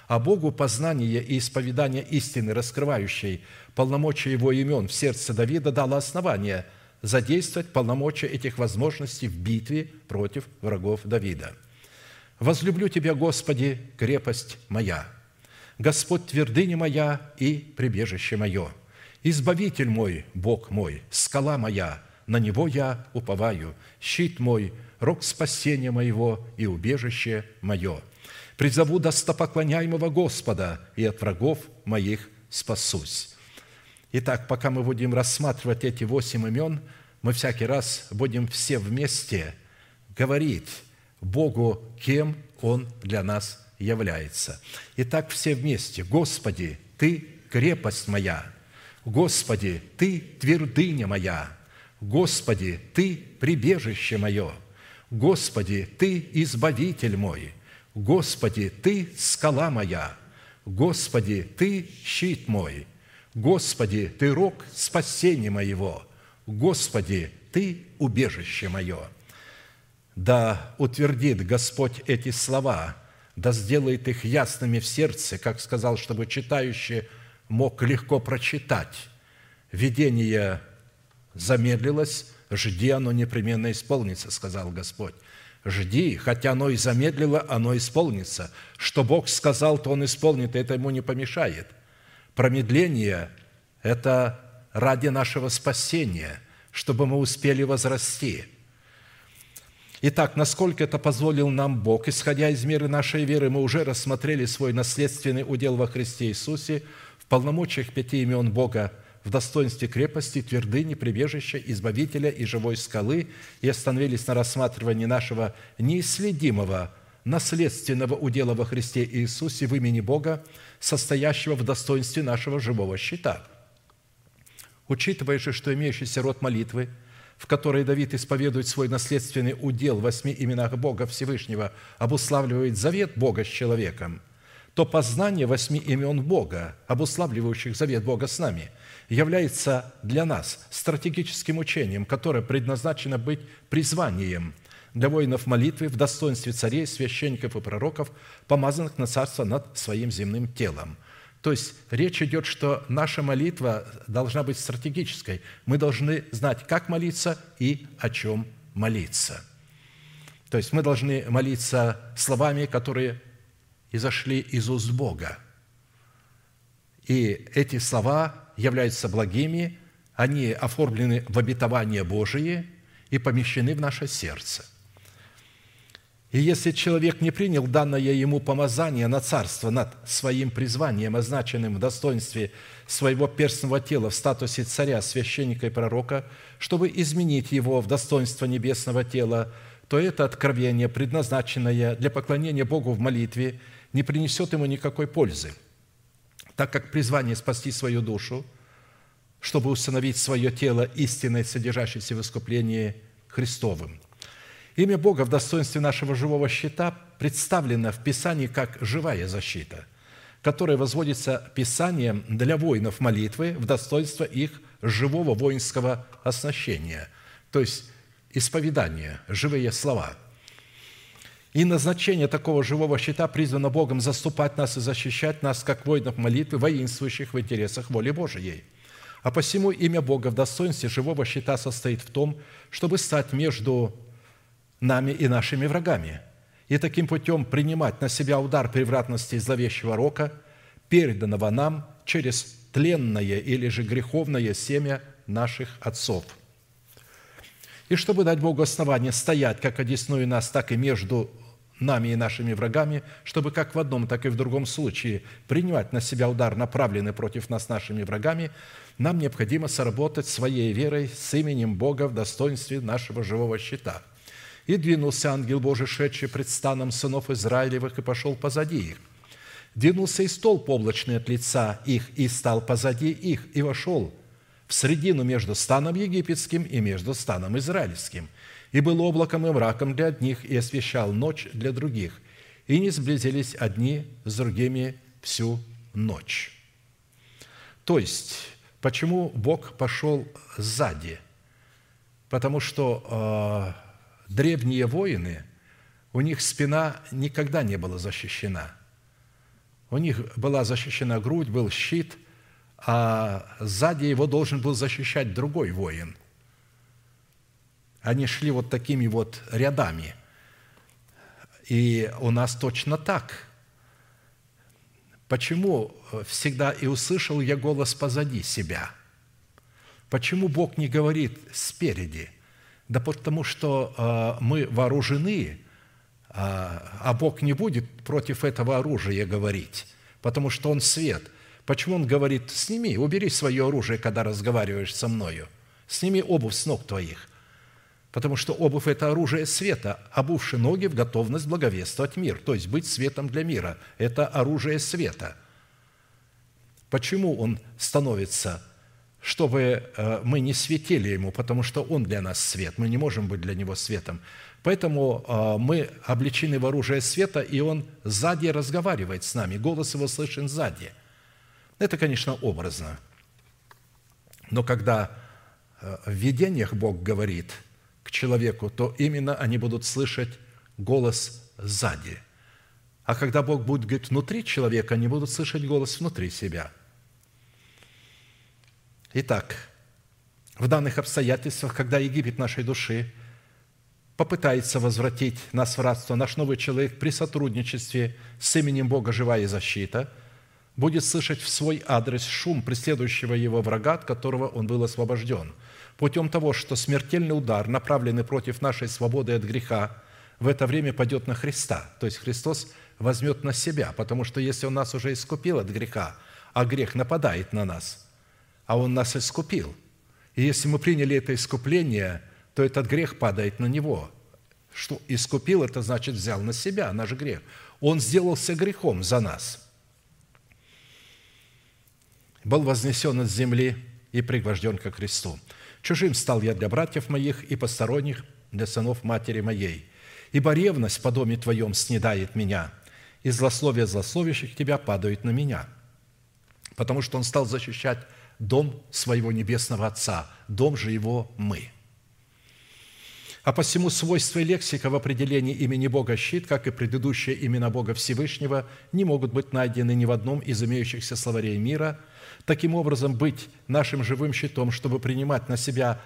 А Богу познание и исповедание истины, раскрывающей полномочия Его имен в сердце Давида, дало основание задействовать полномочия этих возможностей в битве против врагов Давида – Возлюблю Тебя, Господи, крепость моя, Господь твердыня моя и прибежище мое, Избавитель мой, Бог мой, скала моя, на Него я уповаю, щит мой, рог спасения моего и убежище мое. Призову достопоклоняемого Господа, и от врагов моих спасусь». Итак, пока мы будем рассматривать эти восемь имен, мы всякий раз будем все вместе говорить – Богу, кем Он для нас является. Итак, все вместе. Господи, Ты крепость моя. Господи, Ты твердыня моя. Господи, Ты прибежище мое. Господи, Ты избавитель мой. Господи, Ты скала моя. Господи, Ты щит мой. Господи, Ты рог спасения моего. Господи, Ты убежище мое да утвердит Господь эти слова, да сделает их ясными в сердце, как сказал, чтобы читающий мог легко прочитать. Видение замедлилось, жди, оно непременно исполнится, сказал Господь. Жди, хотя оно и замедлило, оно исполнится. Что Бог сказал, то Он исполнит, и это Ему не помешает. Промедление – это ради нашего спасения, чтобы мы успели возрасти – Итак, насколько это позволил нам Бог, исходя из меры нашей веры, мы уже рассмотрели свой наследственный удел во Христе Иисусе в полномочиях пяти имен Бога, в достоинстве крепости, твердыни, прибежища, избавителя и живой скалы и остановились на рассматривании нашего неисследимого наследственного удела во Христе Иисусе в имени Бога, состоящего в достоинстве нашего живого щита. Учитывая же, что имеющийся род молитвы – в которой Давид исповедует свой наследственный удел в восьми именах Бога Всевышнего, обуславливает завет Бога с человеком, то познание восьми имен Бога, обуславливающих завет Бога с нами, является для нас стратегическим учением, которое предназначено быть призванием для воинов молитвы в достоинстве царей, священников и пророков, помазанных на царство над своим земным телом – то есть речь идет, что наша молитва должна быть стратегической. Мы должны знать, как молиться и о чем молиться. То есть мы должны молиться словами, которые изошли из уст Бога. И эти слова являются благими, они оформлены в обетование Божие и помещены в наше сердце. И если человек не принял данное ему помазание на царство над своим призванием, означенным в достоинстве своего перстного тела в статусе царя, священника и пророка, чтобы изменить его в достоинство небесного тела, то это откровение, предназначенное для поклонения Богу в молитве, не принесет ему никакой пользы, так как призвание спасти свою душу, чтобы установить свое тело истинной, содержащейся в искуплении Христовым. Имя Бога в достоинстве нашего живого щита представлено в Писании как живая защита, которая возводится Писанием для воинов молитвы в достоинство их живого воинского оснащения, то есть исповедания, живые слова. И назначение такого живого щита призвано Богом заступать нас и защищать нас, как воинов молитвы, воинствующих в интересах воли Божией. А посему имя Бога в достоинстве живого щита состоит в том, чтобы стать между нами и нашими врагами, и таким путем принимать на себя удар превратности зловещего рока, переданного нам через тленное или же греховное семя наших отцов. И чтобы дать Богу основание стоять как одесную нас, так и между нами и нашими врагами, чтобы как в одном, так и в другом случае принимать на себя удар, направленный против нас нашими врагами, нам необходимо сработать своей верой с именем Бога в достоинстве нашего живого щита – и двинулся ангел Божий, шедший пред станом сынов Израилевых, и пошел позади их. Двинулся и столб облачный от лица их, и стал позади их, и вошел в средину между станом египетским и между станом израильским. И был облаком и мраком для одних, и освещал ночь для других. И не сблизились одни с другими всю ночь. То есть, почему Бог пошел сзади? Потому что а, древние воины, у них спина никогда не была защищена. У них была защищена грудь, был щит, а сзади его должен был защищать другой воин. Они шли вот такими вот рядами. И у нас точно так. Почему всегда и услышал я голос позади себя? Почему Бог не говорит спереди? Да потому что а, мы вооружены, а, а Бог не будет против этого оружия говорить, потому что Он свет. Почему Он говорит, сними, убери свое оружие, когда разговариваешь со мною, сними обувь с ног твоих, потому что обувь – это оружие света, обувши ноги в готовность благовествовать мир, то есть быть светом для мира. Это оружие света. Почему Он становится чтобы э, мы не светили Ему, потому что Он для нас свет, мы не можем быть для Него светом. Поэтому э, мы обличены в оружие света, и Он сзади разговаривает с нами, голос Его слышен сзади. Это, конечно, образно. Но когда э, в видениях Бог говорит к человеку, то именно они будут слышать голос сзади. А когда Бог будет говорить внутри человека, они будут слышать голос внутри себя – Итак, в данных обстоятельствах, когда Египет нашей души попытается возвратить нас в рабство, наш новый человек при сотрудничестве с именем Бога «Живая защита» будет слышать в свой адрес шум преследующего его врага, от которого он был освобожден, путем того, что смертельный удар, направленный против нашей свободы от греха, в это время пойдет на Христа. То есть Христос возьмет на себя, потому что если Он нас уже искупил от греха, а грех нападает на нас – а Он нас искупил. И если мы приняли это искупление, то этот грех падает на Него. Что искупил, это значит взял на себя наш грех. Он сделался грехом за нас. Был вознесен от земли и пригвожден ко Христу. Чужим стал я для братьев моих и посторонних для сынов матери моей. Ибо ревность по доме Твоем снедает меня, и злословие злословящих Тебя падают на меня. Потому что Он стал защищать дом своего Небесного Отца, дом же Его мы. А посему свойства лексика в определении имени Бога щит, как и предыдущие имена Бога Всевышнего, не могут быть найдены ни в одном из имеющихся словарей мира. Таким образом, быть нашим живым щитом, чтобы принимать на себя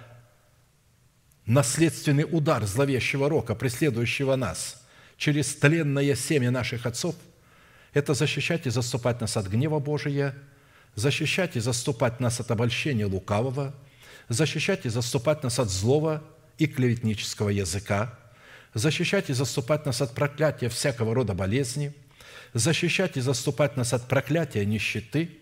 наследственный удар зловещего рока, преследующего нас через тленное семя наших отцов, это защищать и заступать нас от гнева Божия – защищать и заступать нас от обольщения лукавого, защищать и заступать нас от злого и клеветнического языка, защищать и заступать нас от проклятия всякого рода болезни, защищать и заступать нас от проклятия нищеты,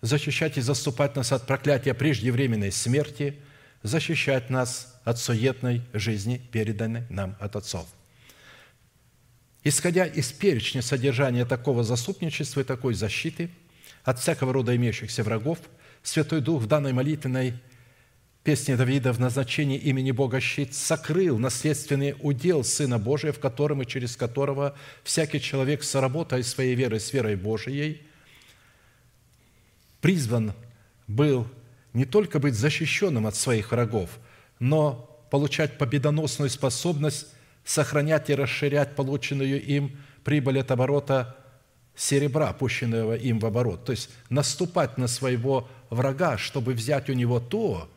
защищать и заступать нас от проклятия преждевременной смерти, защищать нас от суетной жизни, переданной нам от отцов. Исходя из перечня содержания такого заступничества и такой защиты от всякого рода имеющихся врагов, Святой Дух в данной молитвенной песне Давида в назначении имени Бога щит сокрыл наследственный удел Сына Божия, в котором и через которого всякий человек, соработая своей верой с верой Божией, призван был не только быть защищенным от своих врагов, но получать победоносную способность сохранять и расширять полученную им прибыль от оборота серебра, пущенного им в оборот. То есть наступать на своего врага, чтобы взять у него то,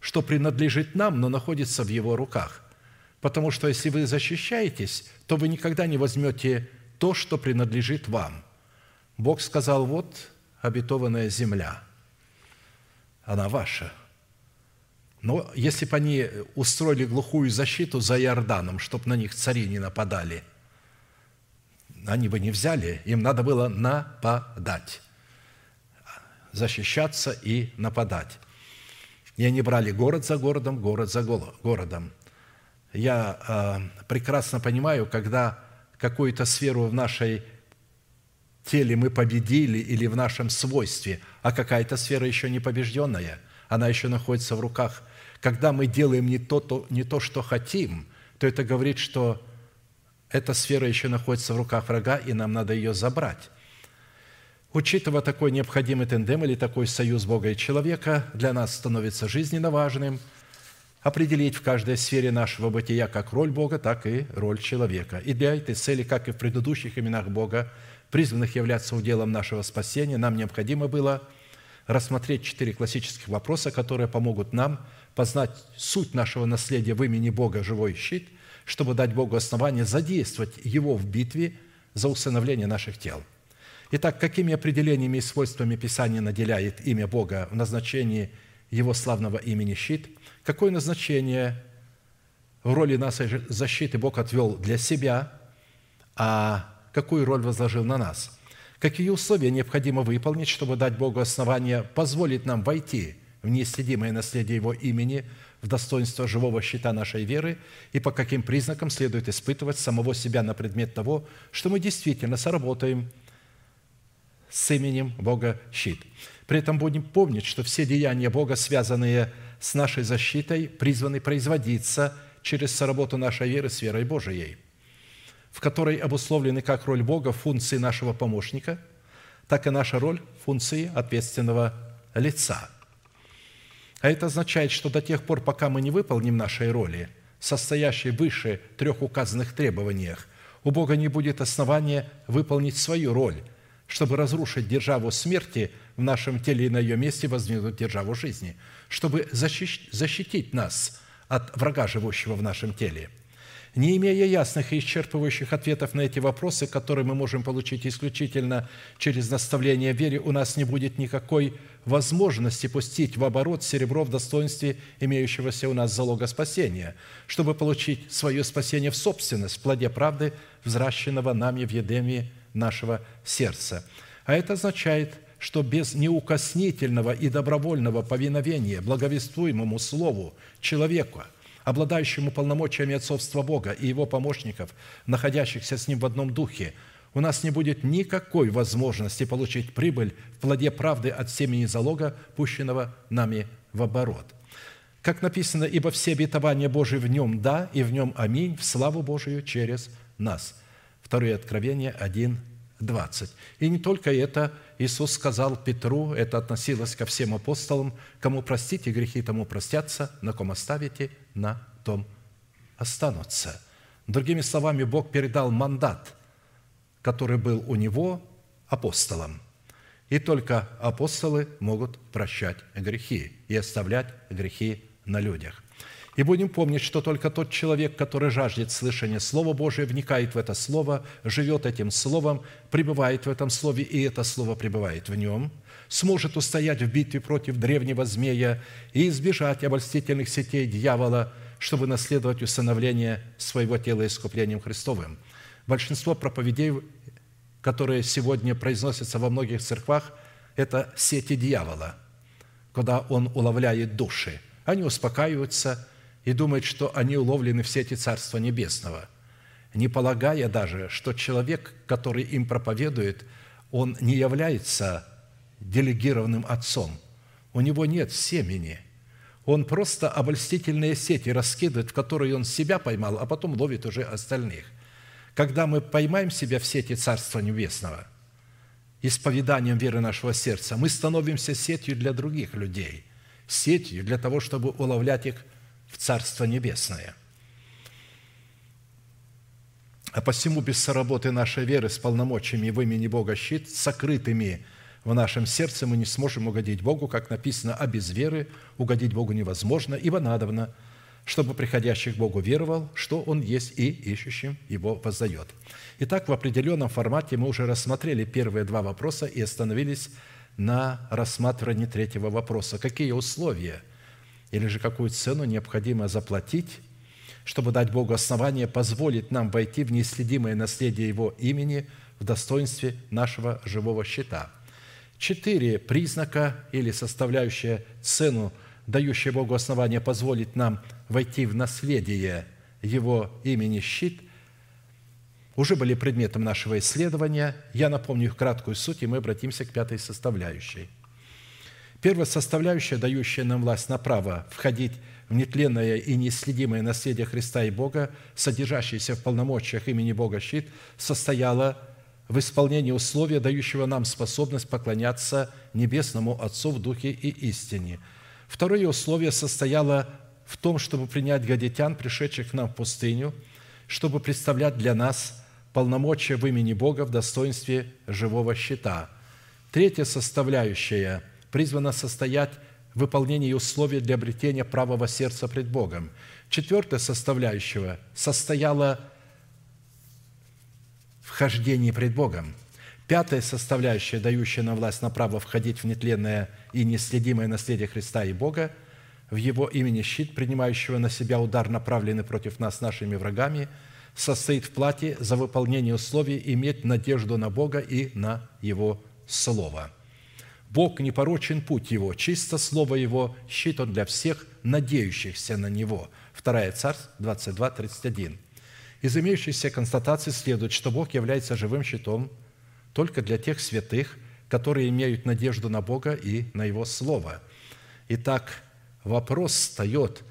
что принадлежит нам, но находится в его руках. Потому что если вы защищаетесь, то вы никогда не возьмете то, что принадлежит вам. Бог сказал, вот обетованная земля, она ваша – но если бы они устроили глухую защиту за Иорданом, чтобы на них цари не нападали, они бы не взяли, им надо было нападать, защищаться и нападать. И они брали город за городом, город за городом. Я э, прекрасно понимаю, когда какую-то сферу в нашей теле мы победили или в нашем свойстве, а какая-то сфера еще не побежденная, она еще находится в руках – когда мы делаем не то, то, не то, что хотим, то это говорит, что эта сфера еще находится в руках врага, и нам надо ее забрать. Учитывая такой необходимый тендем или такой союз Бога и человека, для нас становится жизненно важным определить в каждой сфере нашего бытия как роль Бога, так и роль человека. И для этой цели, как и в предыдущих именах Бога, призванных являться уделом нашего спасения, нам необходимо было рассмотреть четыре классических вопроса, которые помогут нам познать суть нашего наследия в имени Бога живой щит, чтобы дать Богу основание задействовать Его в битве за усыновление наших тел. Итак, какими определениями и свойствами Писания наделяет имя Бога в назначении Его славного имени щит? Какое назначение в роли нашей защиты Бог отвел для себя, а какую роль возложил на нас? Какие условия необходимо выполнить, чтобы дать Богу основание позволить нам войти – в неисследимое наследие Его имени, в достоинство живого щита нашей веры и по каким признакам следует испытывать самого себя на предмет того, что мы действительно сработаем с именем Бога щит. При этом будем помнить, что все деяния Бога, связанные с нашей защитой, призваны производиться через соработу нашей веры с верой Божией, в которой обусловлены как роль Бога функции нашего помощника, так и наша роль функции ответственного лица – а это означает, что до тех пор, пока мы не выполним нашей роли, состоящей выше трех указанных требованиях, у Бога не будет основания выполнить свою роль, чтобы разрушить державу смерти в нашем теле и на ее месте воздвигнуть державу жизни, чтобы защитить нас от врага, живущего в нашем теле – не имея ясных и исчерпывающих ответов на эти вопросы, которые мы можем получить исключительно через наставление вере, у нас не будет никакой возможности пустить в оборот серебро в достоинстве имеющегося у нас залога спасения, чтобы получить свое спасение в собственность в плоде правды, взращенного нами в едеме нашего сердца. А это означает, что без неукоснительного и добровольного повиновения благовествуемому Слову человека – обладающему полномочиями отцовства Бога и его помощников, находящихся с ним в одном духе, у нас не будет никакой возможности получить прибыль в плоде правды от семени залога, пущенного нами в оборот. Как написано, «Ибо все обетования Божии в нем да, и в нем аминь, в славу Божию через нас». Второе Откровение 1, 20. И не только это, Иисус сказал Петру, это относилось ко всем апостолам, кому простите грехи, тому простятся, на ком оставите, на том останутся. Другими словами, Бог передал мандат, который был у него апостолам. И только апостолы могут прощать грехи и оставлять грехи на людях. И будем помнить, что только тот человек, который жаждет слышания Слова Божия, вникает в это Слово, живет этим Словом, пребывает в этом Слове, и это Слово пребывает в нем, сможет устоять в битве против древнего змея и избежать обольстительных сетей дьявола, чтобы наследовать усыновление своего тела искуплением Христовым. Большинство проповедей, которые сегодня произносятся во многих церквах, это сети дьявола, куда он уловляет души. Они успокаиваются и думают, что они уловлены в сети Царства Небесного, не полагая даже, что человек, который им проповедует, он не является делегированным отцом. У него нет семени. Он просто обольстительные сети раскидывает, в которые он себя поймал, а потом ловит уже остальных. Когда мы поймаем себя в сети Царства Небесного, исповеданием веры нашего сердца, мы становимся сетью для других людей, сетью для того, чтобы уловлять их в Царство Небесное. А посему без соработы нашей веры с полномочиями в имени Бога щит, сокрытыми – в нашем сердце мы не сможем угодить Богу, как написано, а без веры угодить Богу невозможно, ибо надобно, чтобы приходящий к Богу веровал, что Он есть и ищущим Его воздает. Итак, в определенном формате мы уже рассмотрели первые два вопроса и остановились на рассматривании третьего вопроса. Какие условия или же какую цену необходимо заплатить, чтобы дать Богу основание позволить нам войти в неисследимое наследие Его имени в достоинстве нашего живого щита – четыре признака или составляющая цену, дающая Богу основание позволить нам войти в наследие Его имени щит, уже были предметом нашего исследования. Я напомню их краткую суть, и мы обратимся к пятой составляющей. Первая составляющая, дающая нам власть на право входить в нетленное и неисследимое наследие Христа и Бога, содержащееся в полномочиях имени Бога щит, состояла в исполнении условия, дающего нам способность поклоняться Небесному Отцу в Духе и истине. Второе условие состояло в том, чтобы принять гадитян, пришедших к нам в пустыню, чтобы представлять для нас полномочия в имени Бога в достоинстве живого щита. Третья составляющая призвана состоять в выполнении условий для обретения правого сердца пред Богом. Четвертая составляющая состояла вхождении пред Богом. Пятая составляющая, дающая нам власть на право входить в нетленное и неследимое наследие Христа и Бога, в Его имени щит, принимающего на себя удар, направленный против нас нашими врагами, состоит в плате за выполнение условий иметь надежду на Бога и на Его Слово. Бог непорочен путь Его, чисто Слово Его, щит Он для всех, надеющихся на Него. 2 Царств 22, 31. Из имеющейся констатации следует, что Бог является живым щитом только для тех святых, которые имеют надежду на Бога и на Его Слово. Итак, вопрос встает,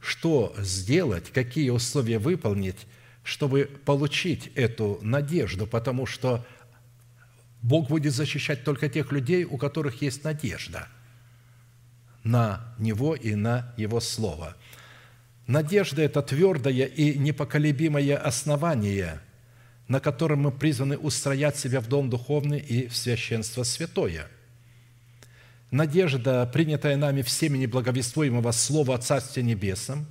что сделать, какие условия выполнить, чтобы получить эту надежду, потому что Бог будет защищать только тех людей, у которых есть надежда на Него и на Его Слово – Надежда – это твердое и непоколебимое основание, на котором мы призваны устроять себя в дом духовный и в священство святое. Надежда, принятая нами всеми неблаговествуемого Слова о Царстве Небесном,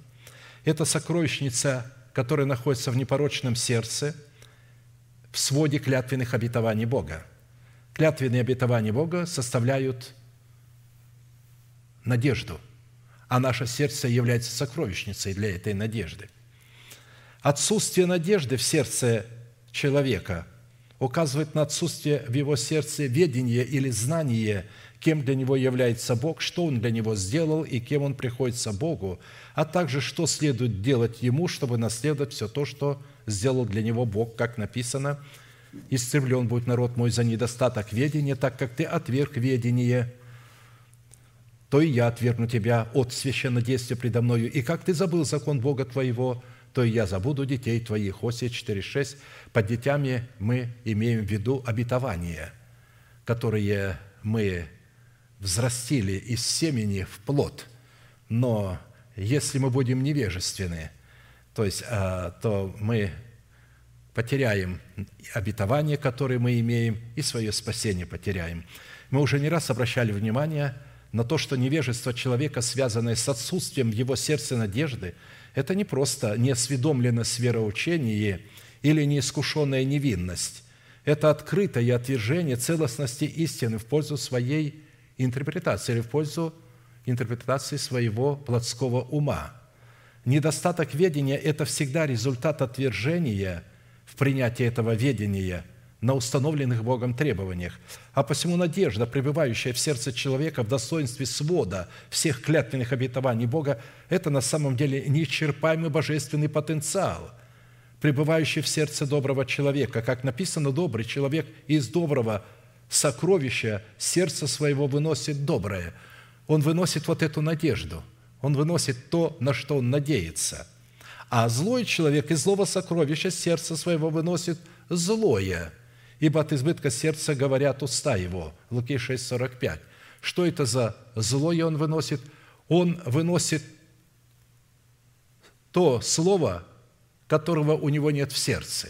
это сокровищница, которая находится в непорочном сердце, в своде клятвенных обетований Бога. Клятвенные обетования Бога составляют надежду – а наше сердце является сокровищницей для этой надежды. Отсутствие надежды в сердце человека указывает на отсутствие в его сердце ведения или знания, кем для него является Бог, что Он для него сделал и кем он приходится Богу, а также что следует делать ему, чтобы наследовать все то, что сделал для него Бог, как написано, «Истреблен будет народ мой за недостаток ведения, так как ты отверг ведение, то и я отвергну тебя от священнодействия предо мною. И как ты забыл закон Бога твоего, то и я забуду детей твоих». Осия 4,6. Под детьми мы имеем в виду обетование, которые мы взрастили из семени в плод. Но если мы будем невежественны, то есть, а, то мы потеряем обетование, которое мы имеем, и свое спасение потеряем. Мы уже не раз обращали внимание – на то, что невежество человека, связанное с отсутствием в его сердце надежды, это не просто неосведомленность в вероучении или неискушенная невинность. – это открытое отвержение целостности истины в пользу своей интерпретации или в пользу интерпретации своего плотского ума. Недостаток ведения – это всегда результат отвержения в принятии этого ведения – на установленных Богом требованиях. А посему надежда, пребывающая в сердце человека в достоинстве свода всех клятвенных обетований Бога, это на самом деле неисчерпаемый божественный потенциал, пребывающий в сердце доброго человека. Как написано, добрый человек из доброго сокровища сердца своего выносит доброе. Он выносит вот эту надежду, он выносит то, на что он надеется. А злой человек из злого сокровища сердца своего выносит злое – ибо от избытка сердца говорят уста его». Луки 6, 45. Что это за злое он выносит? Он выносит то слово, которого у него нет в сердце.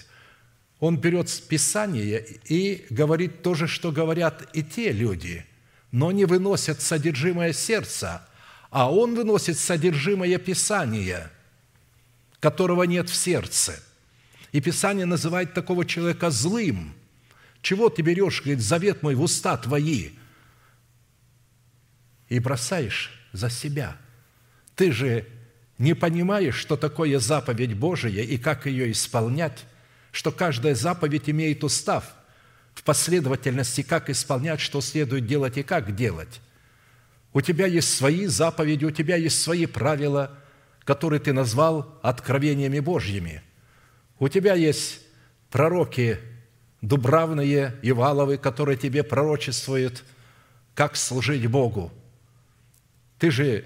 Он берет Писание и говорит то же, что говорят и те люди, но не выносят содержимое сердца, а он выносит содержимое Писания, которого нет в сердце. И Писание называет такого человека злым – чего ты берешь, говорит, завет мой в уста твои и бросаешь за себя? Ты же не понимаешь, что такое заповедь Божия и как ее исполнять, что каждая заповедь имеет устав в последовательности, как исполнять, что следует делать и как делать. У тебя есть свои заповеди, у тебя есть свои правила, которые ты назвал откровениями Божьими. У тебя есть пророки дубравные и валовые, которые тебе пророчествуют, как служить Богу. Ты же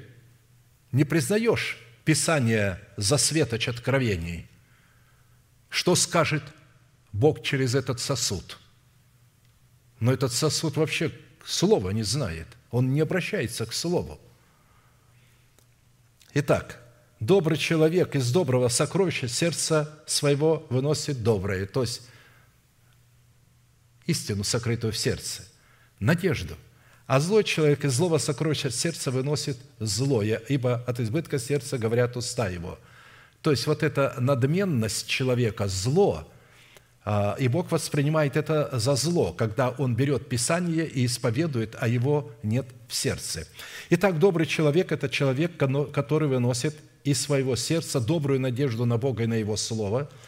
не признаешь Писание за светоч откровений. Что скажет Бог через этот сосуд? Но этот сосуд вообще слова не знает. Он не обращается к слову. Итак, добрый человек из доброго сокровища сердца своего выносит доброе. То есть истину, сокрытую в сердце, надежду. А злой человек из злого сокровища сердца выносит злое, ибо от избытка сердца говорят уста его. То есть вот эта надменность человека, зло, а, и Бог воспринимает это за зло, когда Он берет Писание и исповедует, а его нет в сердце. Итак, добрый человек – это человек, который выносит из своего сердца добрую надежду на Бога и на Его Слово –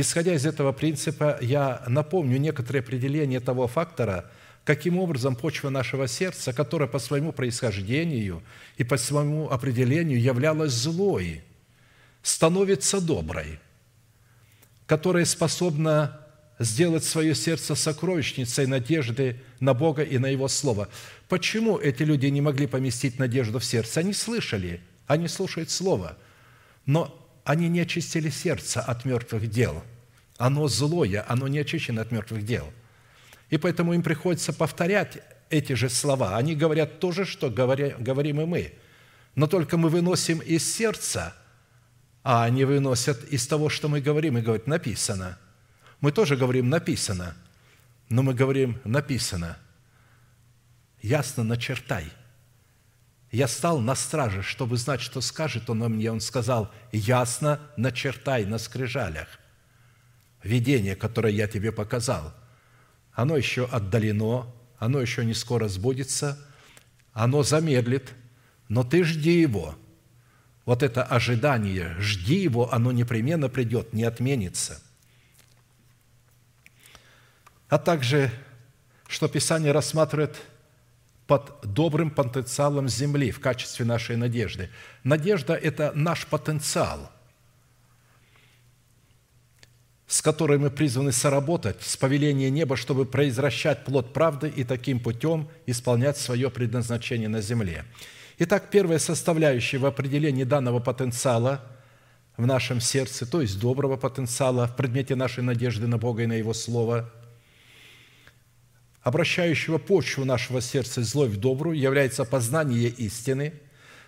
Исходя из этого принципа, я напомню некоторые определения того фактора, каким образом почва нашего сердца, которая по своему происхождению и по своему определению являлась злой, становится доброй, которая способна сделать свое сердце сокровищницей надежды на Бога и на Его Слово. Почему эти люди не могли поместить надежду в сердце? Они слышали, они слушают Слово, но они не очистили сердце от мертвых дел – оно злое, оно не очищено от мертвых дел. И поэтому им приходится повторять эти же слова. Они говорят то же, что говорим и мы. Но только мы выносим из сердца, а они выносят из того, что мы говорим, и говорят «написано». Мы тоже говорим «написано», но мы говорим «написано». Ясно начертай. Я стал на страже, чтобы знать, что скажет он мне. Он сказал, ясно начертай на скрижалях видение, которое я тебе показал, оно еще отдалено, оно еще не скоро сбудется, оно замедлит, но ты жди его. Вот это ожидание, жди его, оно непременно придет, не отменится. А также, что Писание рассматривает под добрым потенциалом земли в качестве нашей надежды. Надежда – это наш потенциал – с которой мы призваны соработать с повеления неба, чтобы произвращать плод правды и таким путем исполнять свое предназначение на земле. Итак, первая составляющая в определении данного потенциала в нашем сердце, то есть доброго потенциала в предмете нашей надежды на Бога и на Его Слово, обращающего почву нашего сердца злой в добрую, является познание истины,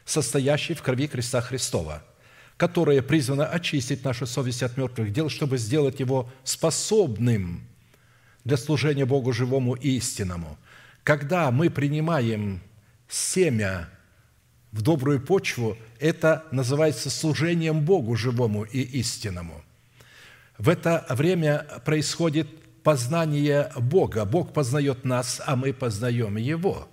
состоящей в крови креста Христова – которое призвано очистить нашу совесть от мертвых дел, чтобы сделать его способным для служения Богу живому и истинному. Когда мы принимаем семя в добрую почву, это называется служением Богу живому и истинному. В это время происходит познание Бога. Бог познает нас, а мы познаем Его.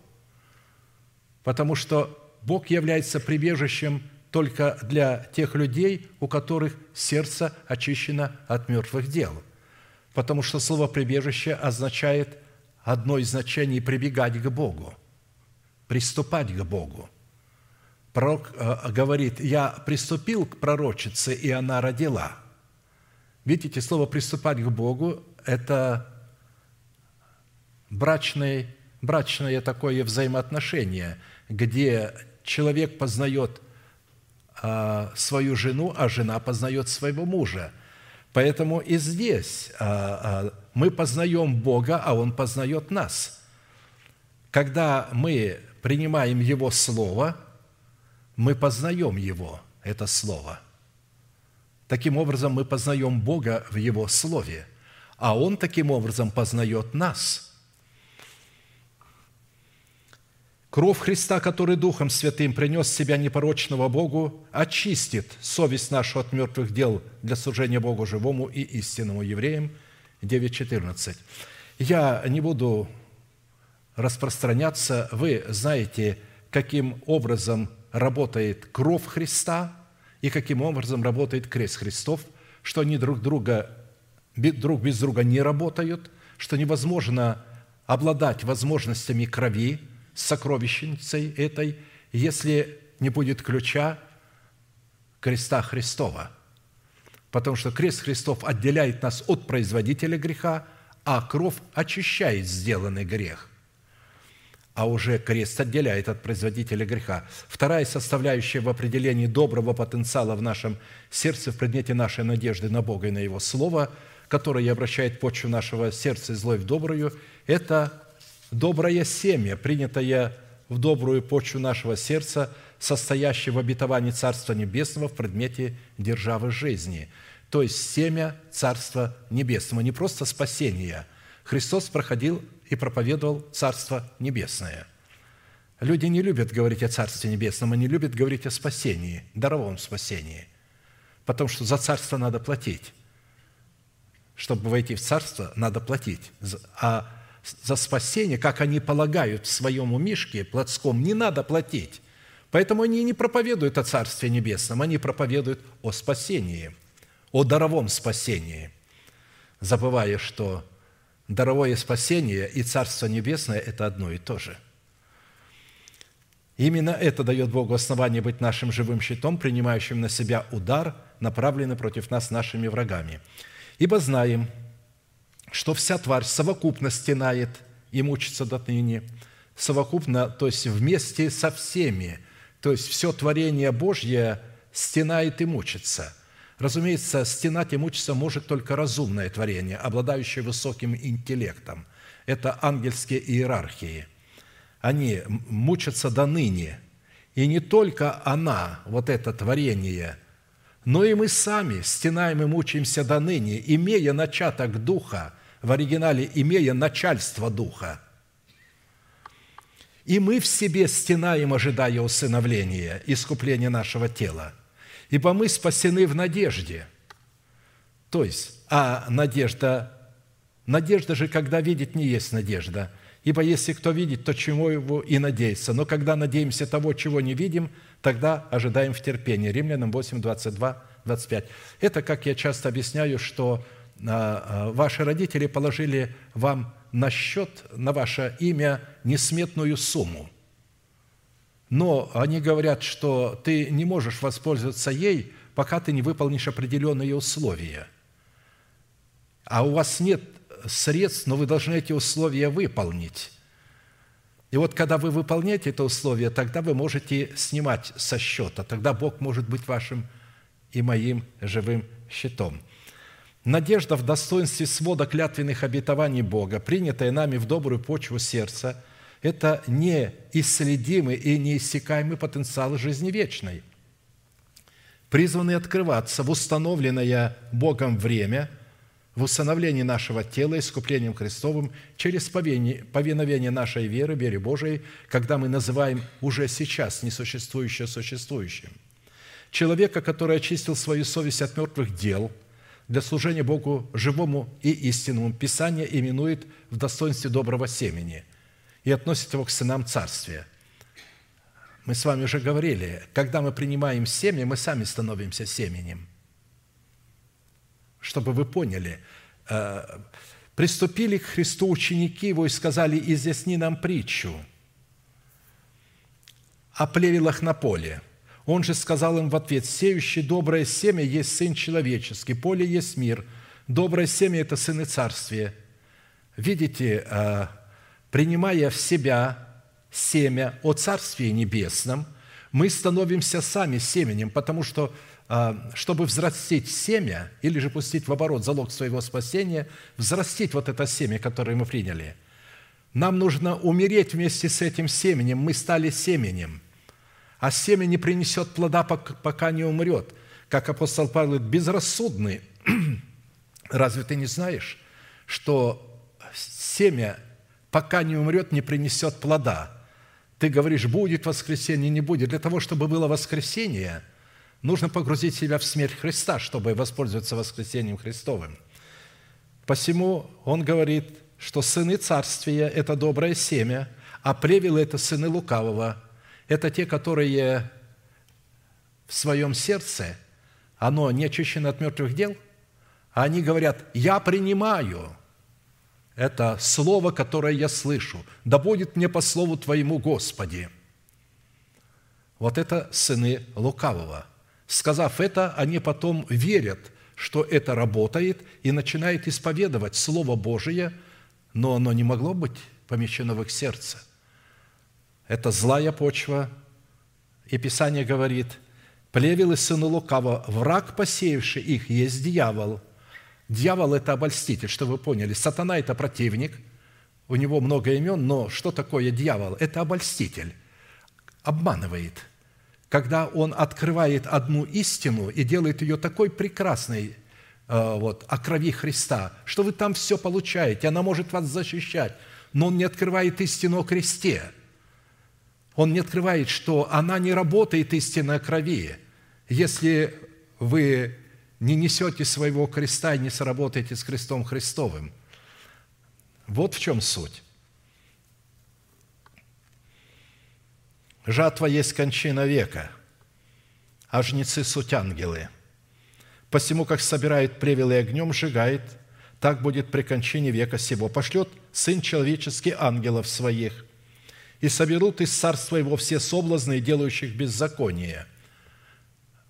Потому что Бог является прибежищем только для тех людей, у которых сердце очищено от мертвых дел. Потому что слово «прибежище» означает одно из значений – прибегать к Богу, приступать к Богу. Пророк э, говорит, «Я приступил к пророчице, и она родила». Видите, слово «приступать к Богу» – это брачное, брачное такое взаимоотношение, где человек познает свою жену, а жена познает своего мужа. Поэтому и здесь а, а, мы познаем Бога, а Он познает нас. Когда мы принимаем Его Слово, мы познаем Его, это Слово. Таким образом, мы познаем Бога в Его Слове, а Он таким образом познает нас – Кровь Христа, который Духом Святым принес себя непорочного Богу, очистит совесть нашу от мертвых дел для служения Богу живому и истинному евреям. 9.14. Я не буду распространяться. Вы знаете, каким образом работает кровь Христа и каким образом работает крест Христов, что они друг друга друг без друга не работают, что невозможно обладать возможностями крови, сокровищницей этой, если не будет ключа креста Христова. Потому что крест Христов отделяет нас от производителя греха, а кровь очищает сделанный грех. А уже крест отделяет от производителя греха. Вторая составляющая в определении доброго потенциала в нашем сердце, в предмете нашей надежды на Бога и на Его Слово, которое обращает почву нашего сердца злой в добрую, это доброе семя, принятое в добрую почву нашего сердца, состоящее в обетовании Царства Небесного в предмете державы жизни, то есть семя Царства Небесного, не просто спасение. Христос проходил и проповедовал Царство Небесное. Люди не любят говорить о Царстве Небесном, они любят говорить о спасении, даровом спасении, потому что за Царство надо платить. Чтобы войти в Царство, надо платить. А за спасение, как они полагают в своем умишке плотском, не надо платить. Поэтому они не проповедуют о Царстве Небесном, они проповедуют о спасении, о даровом спасении, забывая, что даровое спасение и Царство Небесное – это одно и то же. Именно это дает Богу основание быть нашим живым щитом, принимающим на себя удар, направленный против нас нашими врагами. Ибо знаем, что вся тварь совокупно стенает и мучится до ныне, совокупно, то есть вместе со всеми, то есть все творение Божье стенает и мучится. Разумеется, стенать и мучиться может только разумное творение, обладающее высоким интеллектом. Это ангельские иерархии. Они мучатся до ныне. И не только она, вот это творение – но и мы сами стенаем и мучаемся до ныне, имея начаток Духа, в оригинале «имея начальство Духа». И мы в себе стенаем, ожидая усыновления, искупления нашего тела. Ибо мы спасены в надежде. То есть, а надежда, надежда же, когда видит, не есть надежда. Ибо если кто видит, то чему его и надеется. Но когда надеемся того, чего не видим, тогда ожидаем в терпении. Римлянам 8, 22, 25. Это, как я часто объясняю, что ваши родители положили вам на счет, на ваше имя несметную сумму. Но они говорят, что ты не можешь воспользоваться ей, пока ты не выполнишь определенные условия. А у вас нет средств, но вы должны эти условия выполнить. И вот когда вы выполняете это условие, тогда вы можете снимать со счета, тогда Бог может быть вашим и моим живым щитом – Надежда в достоинстве свода клятвенных обетований Бога, принятая нами в добрую почву сердца, это неисследимый и неиссякаемый потенциал жизни вечной, призванный открываться в установленное Богом время, в установлении нашего тела искуплением Христовым через повиновение нашей веры, вере Божией, когда мы называем уже сейчас несуществующее существующим. Человека, который очистил свою совесть от мертвых дел – для служения Богу живому и истинному Писание именует в достоинстве доброго семени и относит его к сынам царствия. Мы с вами уже говорили, когда мы принимаем семя, мы сами становимся семенем. Чтобы вы поняли, э, приступили к Христу ученики его и сказали, изъясни нам притчу о плевелах на поле. Он же сказал им в ответ, сеющий доброе семя есть Сын Человеческий, поле есть мир, доброе семя – это сыны Царствия. Видите, э, принимая в себя семя о Царстве Небесном, мы становимся сами семенем, потому что а, чтобы взрастить семя или же пустить в оборот залог своего спасения, взрастить вот это семя, которое мы приняли, нам нужно умереть вместе с этим семенем. Мы стали семенем. А семя не принесет плода, пока не умрет. Как апостол Павел говорит, безрассудный. *clears throat* Разве ты не знаешь, что семя, пока не умрет, не принесет плода? Ты говоришь, будет воскресенье, не будет. Для того, чтобы было воскресенье – Нужно погрузить себя в смерть Христа, чтобы воспользоваться воскресением Христовым. Посему он говорит, что сыны царствия – это доброе семя, а плевелы – это сыны лукавого. Это те, которые в своем сердце, оно не очищено от мертвых дел, а они говорят, я принимаю это слово, которое я слышу. Да будет мне по слову Твоему, Господи. Вот это сыны лукавого. Сказав это, они потом верят, что это работает, и начинают исповедовать Слово Божие, но оно не могло быть помещено в их сердце. Это злая почва, и Писание говорит, «Плевелы сыны лукавого, враг, посеявший их, есть дьявол». Дьявол – это обольститель, что вы поняли. Сатана – это противник, у него много имен, но что такое дьявол? Это обольститель, обманывает – когда он открывает одну истину и делает ее такой прекрасной, э, вот, о крови Христа, что вы там все получаете, она может вас защищать, но он не открывает истину о кресте. Он не открывает, что она не работает истина о крови, если вы не несете своего креста и не сработаете с крестом Христовым. Вот в чем суть. Жатва есть кончина века, а жнецы – суть ангелы. Посему, как собирает плевел и огнем сжигает, так будет при кончине века сего. Пошлет Сын Человеческий ангелов своих, и соберут из царства его все соблазны, делающих беззаконие».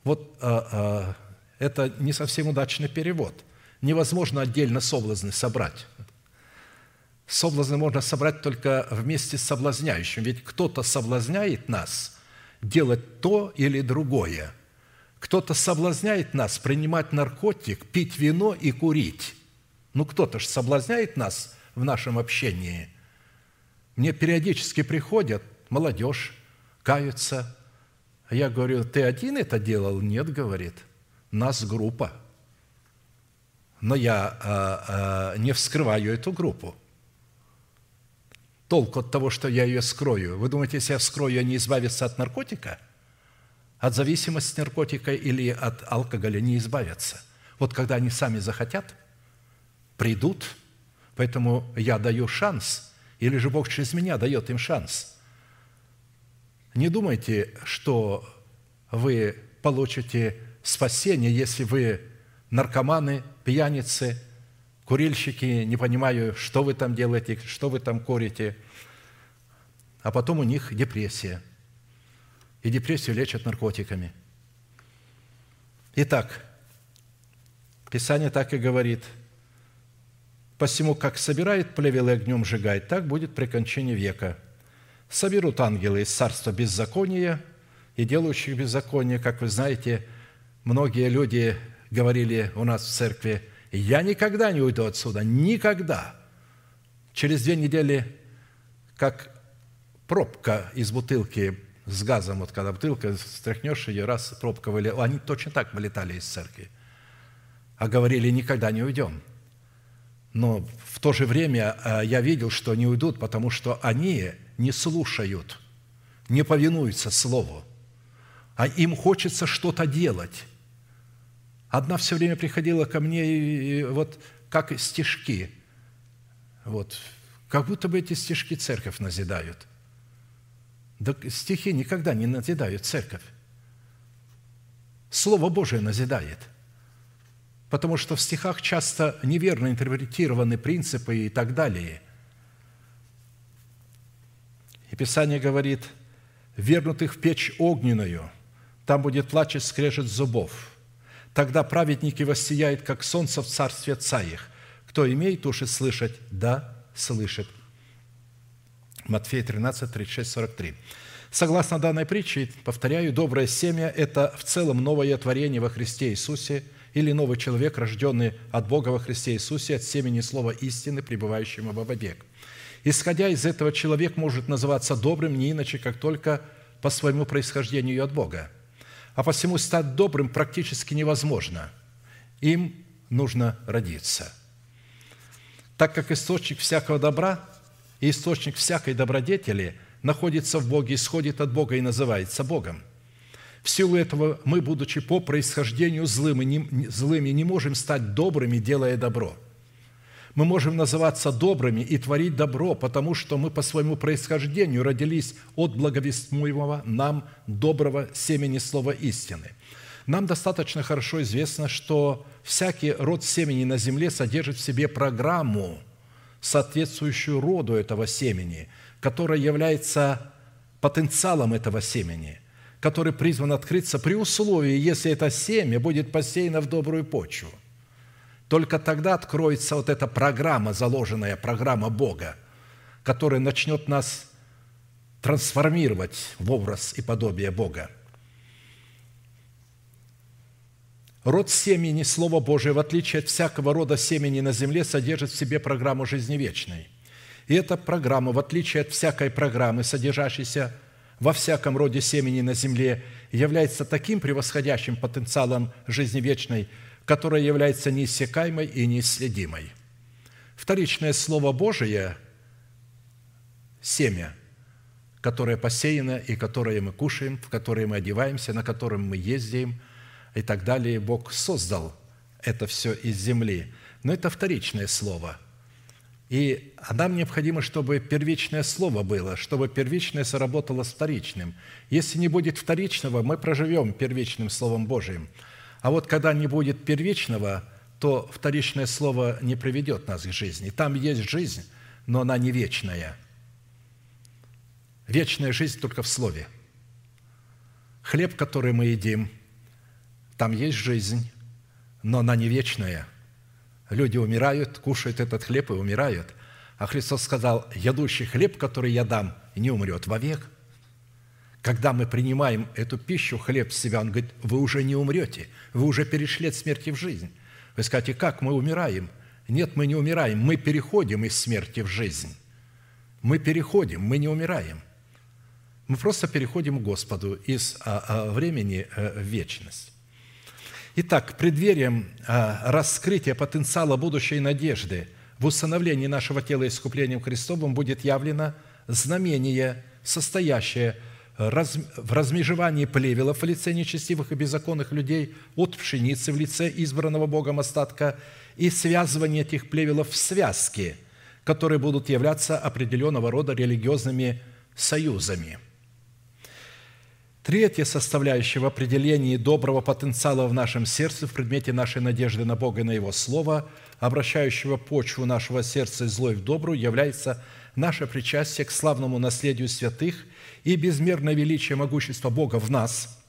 Вот а, а, это не совсем удачный перевод. Невозможно отдельно соблазны собрать. Соблазны можно собрать только вместе с соблазняющим. Ведь кто-то соблазняет нас делать то или другое. Кто-то соблазняет нас принимать наркотик, пить вино и курить. Ну, кто-то же соблазняет нас в нашем общении. Мне периодически приходят молодежь, каются. Я говорю, ты один это делал? Нет, говорит, нас группа. Но я а, а, не вскрываю эту группу толку от того, что я ее скрою? Вы думаете, если я вскрою, они избавятся от наркотика? От зависимости наркотика или от алкоголя не избавятся? Вот когда они сами захотят, придут, поэтому я даю шанс, или же Бог через меня дает им шанс. Не думайте, что вы получите спасение, если вы наркоманы, пьяницы – курильщики, не понимаю, что вы там делаете, что вы там курите. А потом у них депрессия. И депрессию лечат наркотиками. Итак, Писание так и говорит, «Посему, как собирает плевел и огнем сжигает, так будет при кончине века. Соберут ангелы из царства беззакония и делающих беззаконие». Как вы знаете, многие люди говорили у нас в церкви – я никогда не уйду отсюда, никогда. Через две недели, как пробка из бутылки с газом, вот когда бутылка, стряхнешь ее, раз пробка вылетела, они точно так вылетали из церкви. А говорили, никогда не уйдем. Но в то же время э, я видел, что не уйдут, потому что они не слушают, не повинуются Слову, а им хочется что-то делать. Одна все время приходила ко мне, и вот как стишки. Вот. Как будто бы эти стишки церковь назидают. Да стихи никогда не назидают церковь. Слово Божие назидает. Потому что в стихах часто неверно интерпретированы принципы и так далее. И Писание говорит, вернутых в печь огненную, там будет плач и скрежет зубов. Тогда праведники воссияют, как солнце в царстве отца их. Кто имеет уши слышать, да, слышит. Матфея 13, 36, 43. Согласно данной притче, повторяю, доброе семя – это в целом новое творение во Христе Иисусе или новый человек, рожденный от Бога во Христе Иисусе, от семени слова истины, пребывающего во век. Исходя из этого, человек может называться добрым не иначе, как только по своему происхождению от Бога. А посему стать добрым практически невозможно. Им нужно родиться. Так как источник всякого добра и источник всякой добродетели – находится в Боге, исходит от Бога и называется Богом. В силу этого мы, будучи по происхождению злыми, не, злыми, не можем стать добрыми, делая добро. Мы можем называться добрыми и творить добро, потому что мы по своему происхождению родились от благовестимого нам доброго семени слова истины. Нам достаточно хорошо известно, что всякий род семени на земле содержит в себе программу, соответствующую роду этого семени – которая является потенциалом этого семени, который призван открыться при условии, если это семя будет посеяно в добрую почву. Только тогда откроется вот эта программа, заложенная программа Бога, которая начнет нас трансформировать в образ и подобие Бога. Род семени, Слово Божие, в отличие от всякого рода семени на земле, содержит в себе программу жизни вечной – и эта программа, в отличие от всякой программы, содержащейся во всяком роде семени на земле, является таким превосходящим потенциалом жизни вечной, которая является неиссякаемой и неисследимой. Вторичное Слово Божие – семя, которое посеяно и которое мы кушаем, в которое мы одеваемся, на котором мы ездим и так далее. Бог создал это все из земли. Но это вторичное слово – и нам необходимо, чтобы первичное слово было, чтобы первичное сработало с вторичным. Если не будет вторичного, мы проживем первичным Словом Божиим. А вот когда не будет первичного, то вторичное слово не приведет нас к жизни. Там есть жизнь, но она не вечная. Вечная жизнь только в Слове. Хлеб, который мы едим, там есть жизнь, но она не вечная – Люди умирают, кушают этот хлеб и умирают. А Христос сказал, ядущий хлеб, который я дам, не умрет вовек. Когда мы принимаем эту пищу, хлеб в себя, Он говорит, вы уже не умрете, вы уже перешли от смерти в жизнь. Вы скажете, как мы умираем? Нет, мы не умираем, мы переходим из смерти в жизнь. Мы переходим, мы не умираем. Мы просто переходим к Господу из а, а, времени э, в вечность. Итак, преддверием а, раскрытия потенциала будущей надежды в установлении нашего тела искуплением Христовым будет явлено знамение, состоящее в размежевании плевелов в лице нечестивых и беззаконных людей от пшеницы в лице избранного Богом остатка и связывание этих плевелов в связки, которые будут являться определенного рода религиозными союзами – Третья составляющая в определении доброго потенциала в нашем сердце в предмете нашей надежды на Бога и на Его Слово, обращающего почву нашего сердца из злой в добрую, является наше причастие к славному наследию святых и безмерное величие могущества Бога в нас,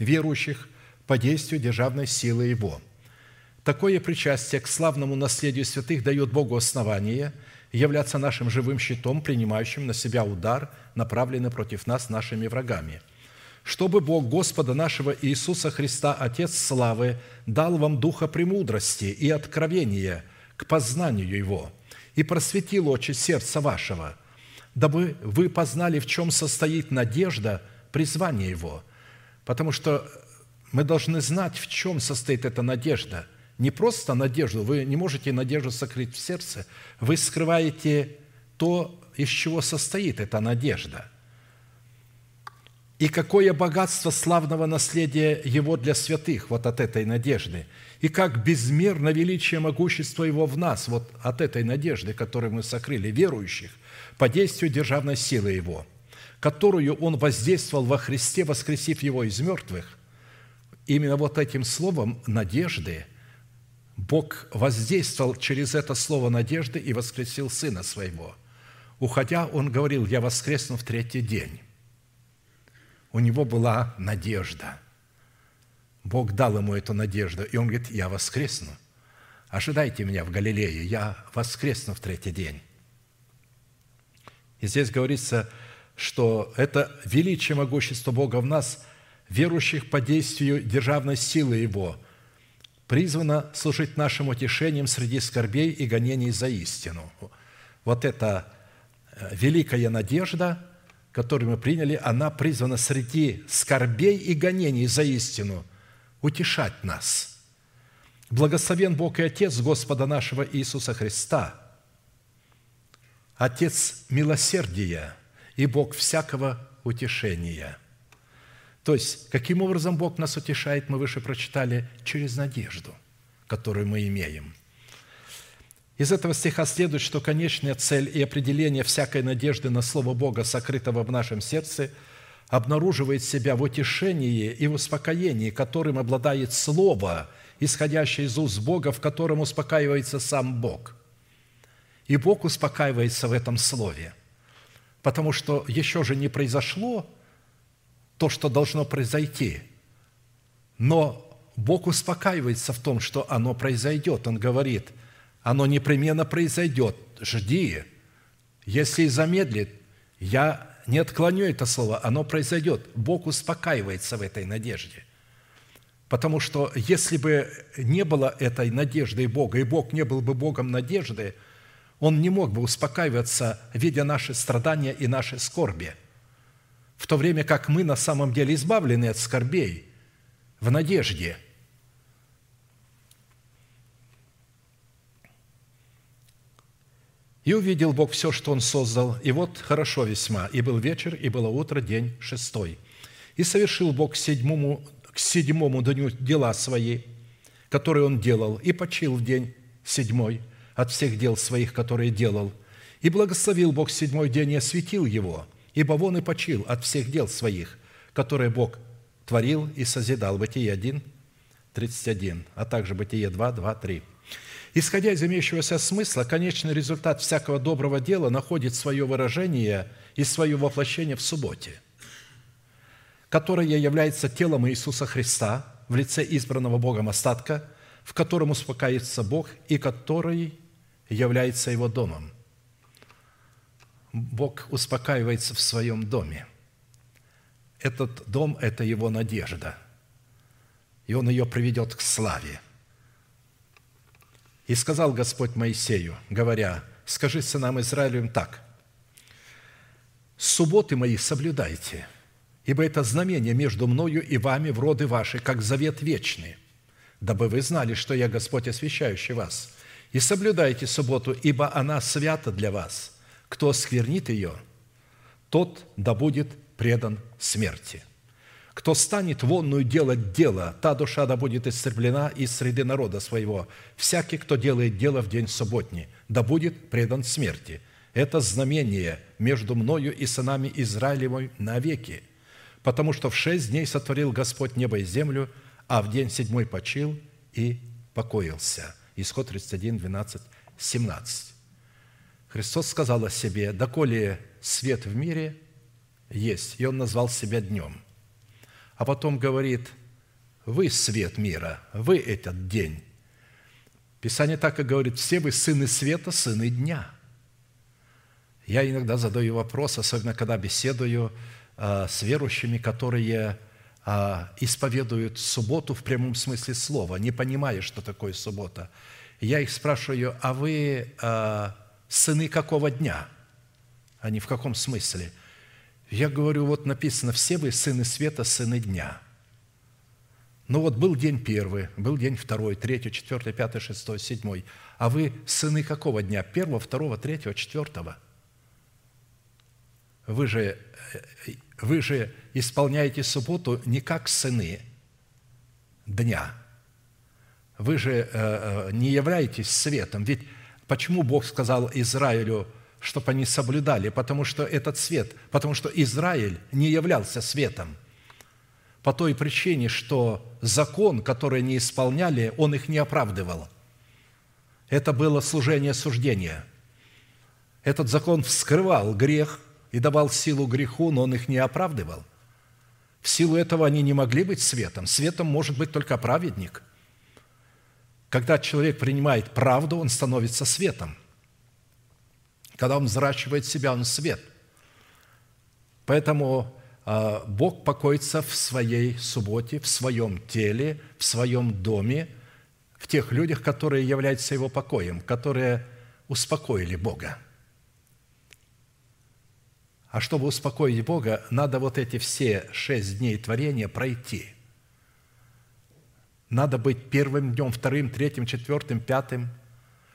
верующих, по действию державной силы Его. Такое причастие к славному наследию святых дает Богу основание – являться нашим живым щитом, принимающим на себя удар, направленный против нас нашими врагами. Чтобы Бог Господа нашего Иисуса Христа, Отец славы, дал вам духа премудрости и откровения к познанию Его и просветил очи сердца вашего, дабы вы познали, в чем состоит надежда призвания Его. Потому что мы должны знать, в чем состоит эта надежда – не просто надежду, вы не можете надежду сокрыть в сердце, вы скрываете то, из чего состоит эта надежда. И какое богатство славного наследия Его для святых, вот от этой надежды. И как безмерно величие могущества Его в нас, вот от этой надежды, которую мы сокрыли, верующих, по действию державной силы Его, которую Он воздействовал во Христе, воскресив Его из мертвых. Именно вот этим словом надежды Бог воздействовал через это слово надежды и воскресил Сына Своего. Уходя, Он говорил, «Я воскресну в третий день» у него была надежда. Бог дал ему эту надежду, и он говорит, я воскресну. Ожидайте меня в Галилее, я воскресну в третий день. И здесь говорится, что это величие могущества Бога в нас, верующих по действию державной силы Его, призвано служить нашим утешением среди скорбей и гонений за истину. Вот это э, великая надежда – которую мы приняли, она призвана среди скорбей и гонений за истину утешать нас. Благословен Бог и Отец Господа нашего Иисуса Христа, Отец милосердия и Бог всякого утешения. То есть, каким образом Бог нас утешает, мы выше прочитали, через надежду, которую мы имеем – из этого стиха следует, что конечная цель и определение всякой надежды на Слово Бога, сокрытого в нашем сердце, обнаруживает себя в утешении и в успокоении, которым обладает Слово, исходящее из уст Бога, в котором успокаивается сам Бог. И Бог успокаивается в этом Слове, потому что еще же не произошло то, что должно произойти, но Бог успокаивается в том, что оно произойдет. Он говорит – оно непременно произойдет. Жди. Если замедлит, я не отклоню это слово, оно произойдет. Бог успокаивается в этой надежде. Потому что если бы не было этой надежды Бога, и Бог не был бы Богом надежды, Он не мог бы успокаиваться, видя наши страдания и наши скорби. В то время как мы на самом деле избавлены от скорбей в надежде – И увидел Бог все, что Он создал, и вот хорошо весьма. И был вечер, и было утро, день шестой. И совершил Бог к седьмому, к седьмому дню дела свои, которые Он делал, и почил в день седьмой от всех дел своих, которые делал. И благословил Бог седьмой день и осветил его, ибо он и почил от всех дел своих, которые Бог творил и созидал. Бытие 1, 31, а также Бытие 2, 2, 3. Исходя из имеющегося смысла, конечный результат всякого доброго дела находит свое выражение и свое воплощение в субботе, которое является телом Иисуса Христа в лице избранного Богом остатка, в котором успокаивается Бог и который является Его домом. Бог успокаивается в своем доме. Этот дом – это Его надежда, и Он ее приведет к славе – и сказал Господь Моисею, говоря, «Скажи сынам Израилевым так, «Субботы мои соблюдайте, ибо это знамение между мною и вами в роды ваши, как завет вечный, дабы вы знали, что я Господь, освящающий вас. И соблюдайте субботу, ибо она свята для вас. Кто сквернит ее, тот да будет предан смерти». Кто станет вонную делать дело, та душа да будет истреблена из среды народа своего. Всякий, кто делает дело в день субботний, да будет предан смерти. Это знамение между мною и сынами Израилевой навеки. Потому что в шесть дней сотворил Господь небо и землю, а в день седьмой почил и покоился». Исход 31, 12, 17. Христос сказал о себе, «Доколе свет в мире есть», и Он назвал себя днем – а потом говорит, вы свет мира, вы этот день. Писание так и говорит, все вы сыны света, сыны дня. Я иногда задаю вопрос, особенно когда беседую а, с верующими, которые а, исповедуют субботу в прямом смысле слова, не понимая, что такое суббота. Я их спрашиваю, а вы а, сыны какого дня? Они в каком смысле? – я говорю, вот написано, все вы сыны света, сыны дня. Ну вот был день первый, был день второй, третий, четвертый, пятый, шестой, седьмой. А вы сыны какого дня? Первого, второго, третьего, четвертого? вы же, вы же исполняете субботу не как сыны дня. Вы же э, э, не являетесь светом. Ведь почему Бог сказал Израилю, чтобы они соблюдали? Потому что этот свет, потому что Израиль не являлся светом. По той причине, что закон, который они исполняли, он их не оправдывал. Это было служение суждения. Этот закон вскрывал грех и давал силу греху, но он их не оправдывал. В силу этого они не могли быть светом. Светом может быть только праведник. Когда человек принимает правду, он становится светом. Когда он взращивает себя, он свет. Поэтому а, Бог покоится в своей субботе, в своем теле, в своем доме, в тех людях, которые являются Его покоем, которые успокоили Бога. А чтобы успокоить Бога, надо вот эти все шесть дней творения пройти. Надо быть первым днем, вторым, третьим, четвертым, пятым,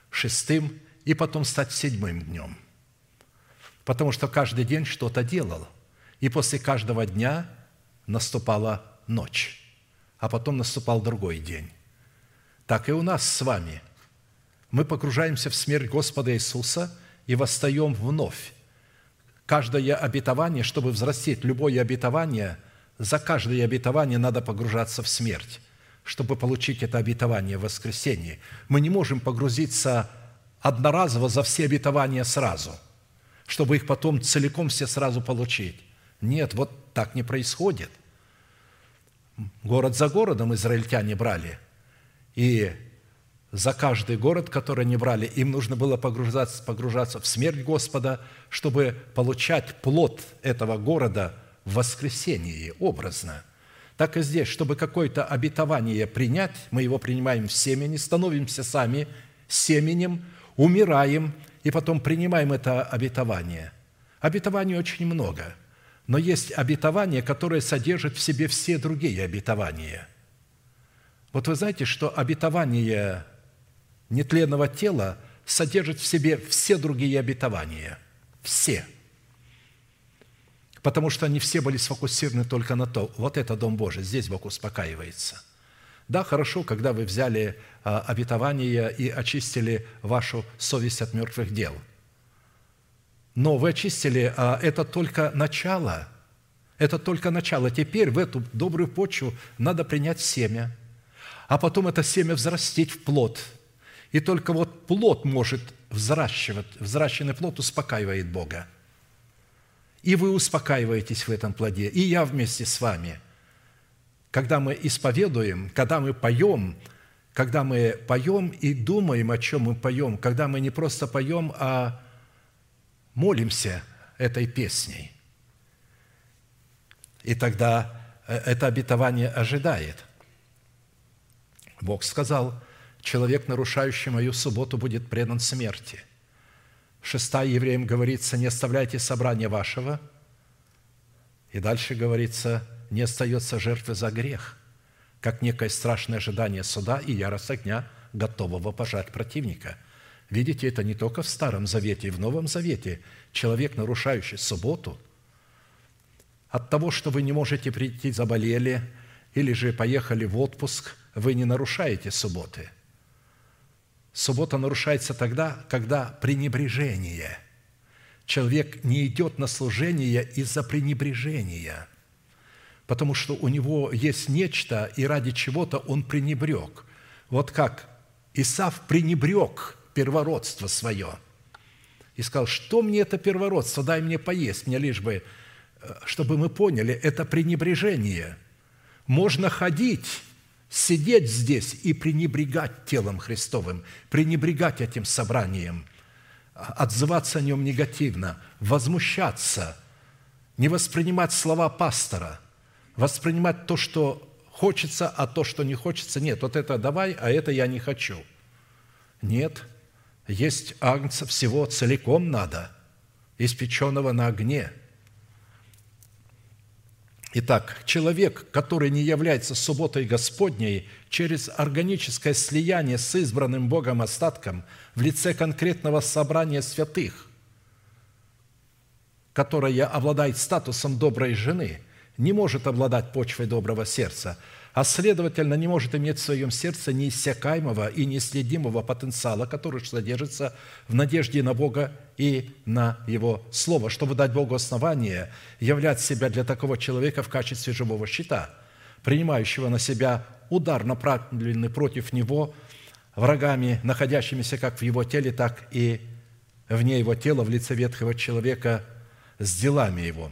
шестым и потом стать седьмым днем. Потому что каждый день что-то делал. И после каждого дня наступала ночь, а потом наступал другой день. Так и у нас с вами. Мы погружаемся в смерть Господа Иисуса и восстаем вновь. Каждое обетование, чтобы взрастить любое обетование, за каждое обетование надо погружаться в смерть, чтобы получить это обетование в воскресенье. Мы не можем погрузиться одноразово за все обетования сразу, чтобы их потом целиком все сразу получить. Нет, вот так не происходит. Город за городом израильтяне брали – и за каждый город, который они брали, им нужно было погружаться, погружаться в смерть Господа, чтобы получать плод этого города в воскресении образно. Так и здесь, чтобы какое-то обетование принять, мы его принимаем в семени, становимся сами семенем, умираем и потом принимаем это обетование. Обетований очень много, но есть обетование, которое содержит в себе все другие обетования – вот вы знаете, что обетование нетленного тела содержит в себе все другие обетования. Все. Потому что они все были сфокусированы только на то, вот это Дом Божий, здесь Бог успокаивается. Да, хорошо, когда вы взяли а, обетование и очистили вашу совесть от мертвых дел. Но вы очистили, а это только начало. Это только начало. Теперь в эту добрую почву надо принять семя – а потом это семя взрастить в плод. И только вот плод может взращивать, взращенный плод успокаивает Бога. И вы успокаиваетесь в этом плоде, и я вместе с вами. Когда мы исповедуем, когда мы поем, когда мы поем и думаем, о чем мы поем, когда мы не просто поем, а молимся этой песней. И тогда э, это обетование ожидает – Бог сказал, человек, нарушающий мою субботу, будет предан смерти. Шестая евреям говорится, не оставляйте собрания вашего. И дальше говорится, не остается жертвы за грех, как некое страшное ожидание суда и ярость огня, готового пожать противника. Видите, это не только в Старом Завете, и в Новом Завете. Человек, нарушающий субботу, от того, что вы не можете прийти, заболели, или же поехали в отпуск – вы не нарушаете субботы. Суббота нарушается тогда, когда пренебрежение. Человек не идет на служение из-за пренебрежения, потому что у него есть нечто, и ради чего-то он пренебрег. Вот как Исав пренебрег первородство свое и сказал, что мне это первородство, дай мне поесть, мне лишь бы, э, чтобы мы поняли, это пренебрежение. Можно ходить сидеть здесь и пренебрегать телом Христовым, пренебрегать этим собранием, отзываться о нем негативно, возмущаться, не воспринимать слова пастора, воспринимать то, что хочется, а то, что не хочется, нет, вот это давай, а это я не хочу. Нет, есть агнца всего целиком надо, испеченного на огне – Итак, человек, который не является субботой Господней, через органическое слияние с избранным Богом остатком в лице конкретного собрания святых, которая обладает статусом доброй жены, не может обладать почвой доброго сердца, а следовательно не может иметь в своем сердце неиссякаемого и неследимого потенциала, который содержится в надежде на Бога и на Его Слово, чтобы дать Богу основание являть себя для такого человека в качестве живого щита, принимающего на себя удар, направленный против него врагами, находящимися как в его теле, так и вне его тела в лице ветхого человека с делами его.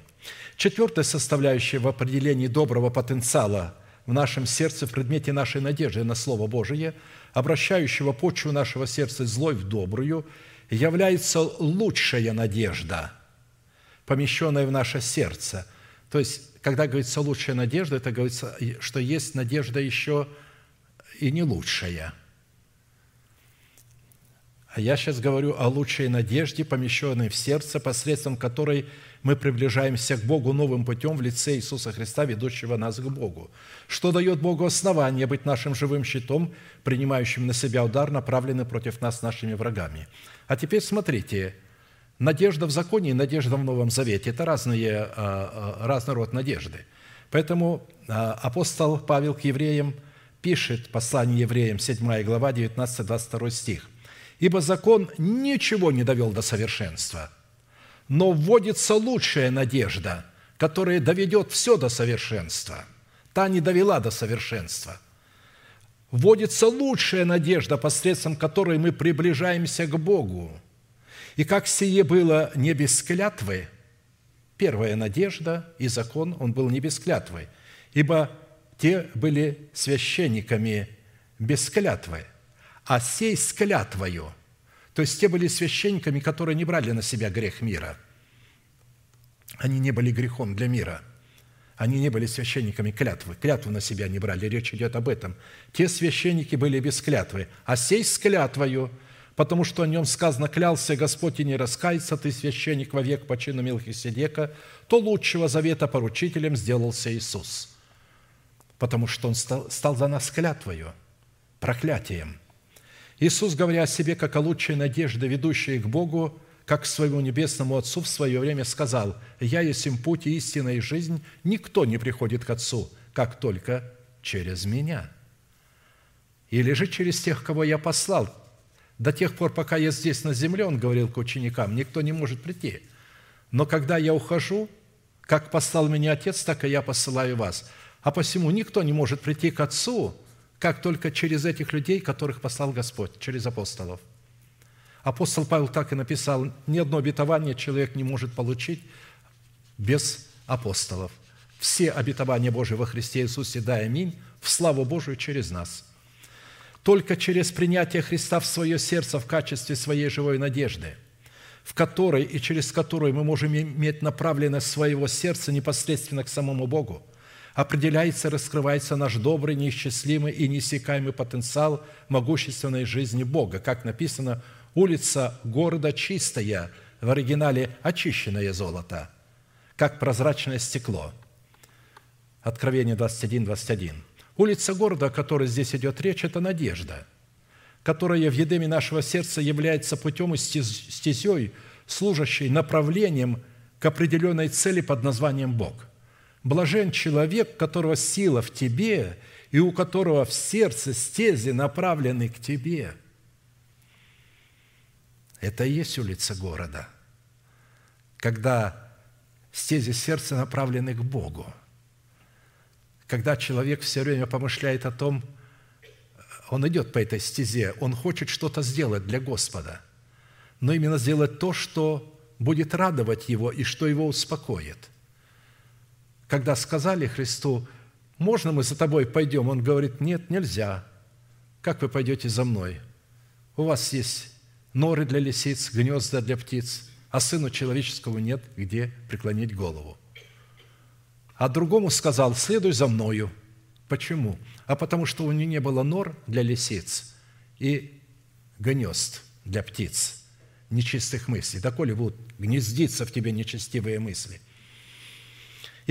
Четвертая составляющая в определении доброго потенциала в нашем сердце в предмете нашей надежды на Слово Божие, обращающего почву нашего сердца злой в добрую, является лучшая надежда, помещенная в наше сердце. То есть, когда говорится лучшая надежда, это говорится, что есть надежда еще и не лучшая – а я сейчас говорю о лучшей надежде, помещенной в сердце, посредством которой мы приближаемся к Богу новым путем в лице Иисуса Христа, ведущего нас к Богу, что дает Богу основание быть нашим живым щитом, принимающим на себя удар, направленный против нас нашими врагами. А теперь смотрите, надежда в законе и надежда в Новом Завете – это разные, а, а, разный род надежды. Поэтому а, апостол Павел к евреям пишет послание евреям, 7 глава, 19-22 стих – Ибо закон ничего не довел до совершенства, но вводится лучшая надежда, которая доведет все до совершенства. Та не довела до совершенства. Вводится лучшая надежда, посредством которой мы приближаемся к Богу. И как сие было не без клятвы, первая надежда и закон, он был не без клятвы, ибо те были священниками без клятвы – а сей с клятвою. То есть те были священниками, которые не брали на себя грех мира. Они не были грехом для мира. Они не были священниками клятвы. Клятву на себя не брали. Речь идет об этом. Те священники были без клятвы. А сей с клятвою, потому что о нем сказано, клялся Господь и не раскается, ты священник вовек по чину Мелхиседека, то лучшего завета поручителем сделался Иисус. Потому что Он стал, стал за нас клятвою, проклятием – Иисус, говоря о себе как о лучшей надежде, ведущей к Богу, как к своему небесному Отцу в свое время сказал, «Я есть им путь истина и жизнь, никто не приходит к Отцу, как только через Меня». Или же через тех, кого я послал. До тех пор, пока я здесь на земле, он говорил к ученикам, никто не может прийти. Но когда я ухожу, как послал меня Отец, так и я посылаю вас. А посему никто не может прийти к Отцу, как только через этих людей, которых послал Господь, через апостолов. Апостол Павел так и написал, ни одно обетование человек не может получить без апостолов. Все обетования Божии во Христе Иисусе, да, аминь, в славу Божию через нас. Только через принятие Христа в свое сердце в качестве своей живой надежды, в которой и через которую мы можем иметь направленность своего сердца непосредственно к самому Богу – определяется, раскрывается наш добрый, неисчислимый и неиссякаемый потенциал могущественной жизни Бога. Как написано, улица города чистая, в оригинале очищенное золото, как прозрачное стекло. Откровение 21, 21. Улица города, о которой здесь идет речь, это надежда, которая в едеме нашего сердца является путем и стезей, служащей направлением к определенной цели под названием Бог. Блажен человек, которого сила в тебе, и у которого в сердце стези направлены к тебе. Это и есть улица города, когда стези сердца направлены к Богу. Когда человек все время помышляет о том, он идет по этой стезе, он хочет что-то сделать для Господа, но именно сделать то, что будет радовать его и что его успокоит – когда сказали Христу, можно мы за тобой пойдем? Он говорит, нет, нельзя. Как вы пойдете за мной? У вас есть норы для лисиц, гнезда для птиц, а сыну человеческому нет, где преклонить голову. А другому сказал, следуй за мною. Почему? А потому что у него не было нор для лисиц и гнезд для птиц, нечистых мыслей. Доколе будут гнездиться в тебе нечестивые мысли –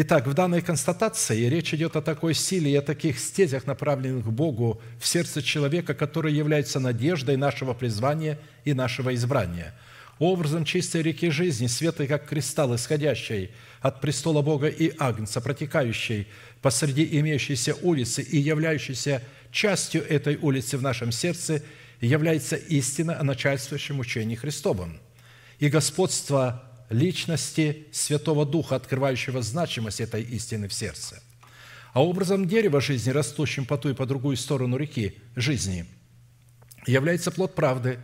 Итак, в данной констатации речь идет о такой силе и о таких стезях, направленных к Богу в сердце человека, которые являются надеждой нашего призвания и нашего избрания. образом чистой реки жизни, светлой, как кристалл, исходящей от престола Бога и Агнца, протекающей посреди имеющейся улицы и являющейся частью этой улицы в нашем сердце, является истина о начальствующем учении Христовом и господство личности Святого Духа, открывающего значимость этой истины в сердце. А образом дерева жизни, растущим по ту и по другую сторону реки жизни, является плод правды,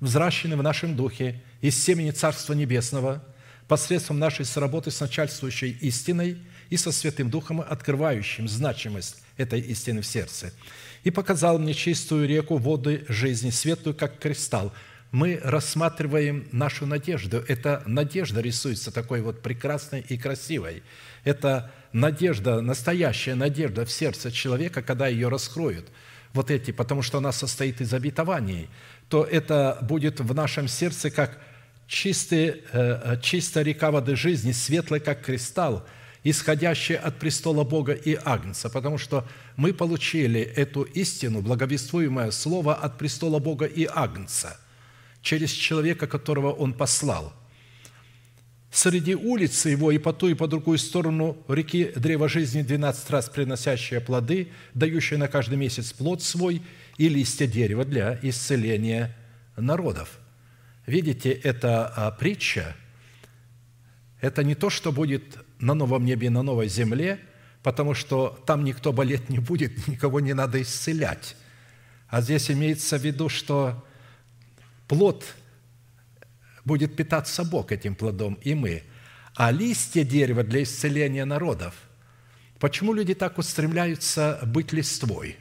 взращенный в нашем духе из семени Царства Небесного посредством нашей сработы с начальствующей истиной и со Святым Духом, открывающим значимость этой истины в сердце. «И показал мне чистую реку воды жизни, светлую, как кристалл, мы рассматриваем нашу надежду. Эта надежда рисуется такой вот прекрасной и красивой. Это надежда, настоящая надежда в сердце человека, когда ее раскроют. Вот эти, потому что она состоит из обетований, то это будет в нашем сердце как чистый, э, чистая река воды жизни, светлая, как кристалл, исходящая от престола Бога и Агнца, потому что мы получили эту истину, благовествуемое слово от престола Бога и Агнца – через человека, которого он послал. Среди улицы его и по ту, и по другую сторону реки древо жизни, 12 раз приносящее плоды, дающее на каждый месяц плод свой и листья дерева для исцеления народов. Видите, эта а, притча – это не то, что будет на новом небе и на новой земле, потому что там никто болеть не будет, *laughs* никого не надо исцелять. А здесь имеется в виду, что плод будет питаться Бог этим плодом, и мы. А листья дерева для исцеления народов. Почему люди так устремляются быть листвой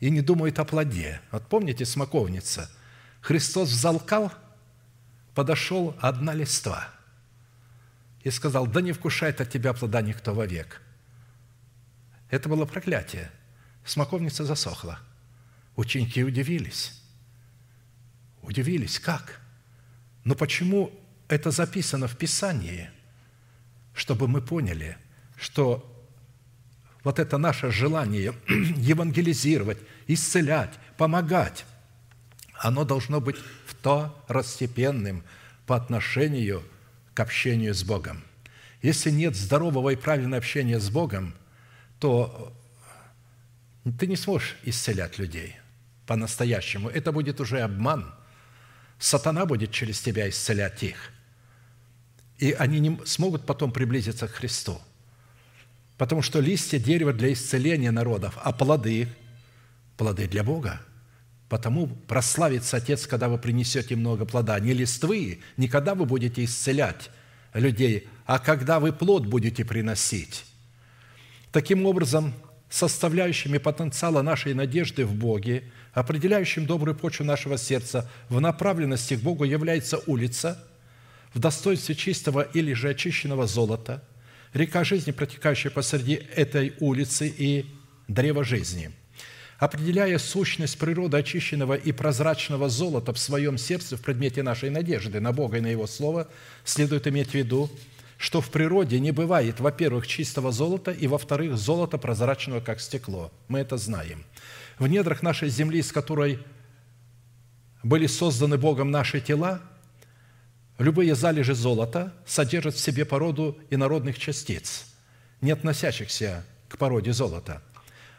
и не думают о плоде? Вот помните смоковница? Христос взалкал, подошел одна листва и сказал, да не вкушает от тебя плода никто вовек. Это было проклятие. Смоковница засохла. Ученики удивились. Удивились, как? Но почему это записано в Писании? Чтобы мы поняли, что вот это наше желание *clears throat* евангелизировать, исцелять, помогать, оно должно быть второстепенным по отношению к общению с Богом. Если нет здорового и правильного общения с Богом, то ты не сможешь исцелять людей по-настоящему. Это будет уже обман – Сатана будет через тебя исцелять их. И они не смогут потом приблизиться к Христу. Потому что листья дерева для исцеления народов, а плоды – плоды для Бога. Потому прославится Отец, когда вы принесете много плода. Не листвы, не когда вы будете исцелять людей, а когда вы плод будете приносить. Таким образом, составляющими потенциала нашей надежды в Боге – определяющим добрую почву нашего сердца в направленности к Богу является улица в достоинстве чистого или же очищенного золота, река жизни, протекающая посреди этой улицы и древо жизни. Определяя сущность природы очищенного и прозрачного золота в своем сердце в предмете нашей надежды на Бога и на Его Слово, следует иметь в виду, что в природе не бывает, во-первых, чистого золота, и, во-вторых, золота прозрачного, как стекло. Мы это знаем – в недрах нашей земли, с которой были созданы Богом наши тела, любые залежи золота содержат в себе породу инородных частиц, не относящихся к породе золота.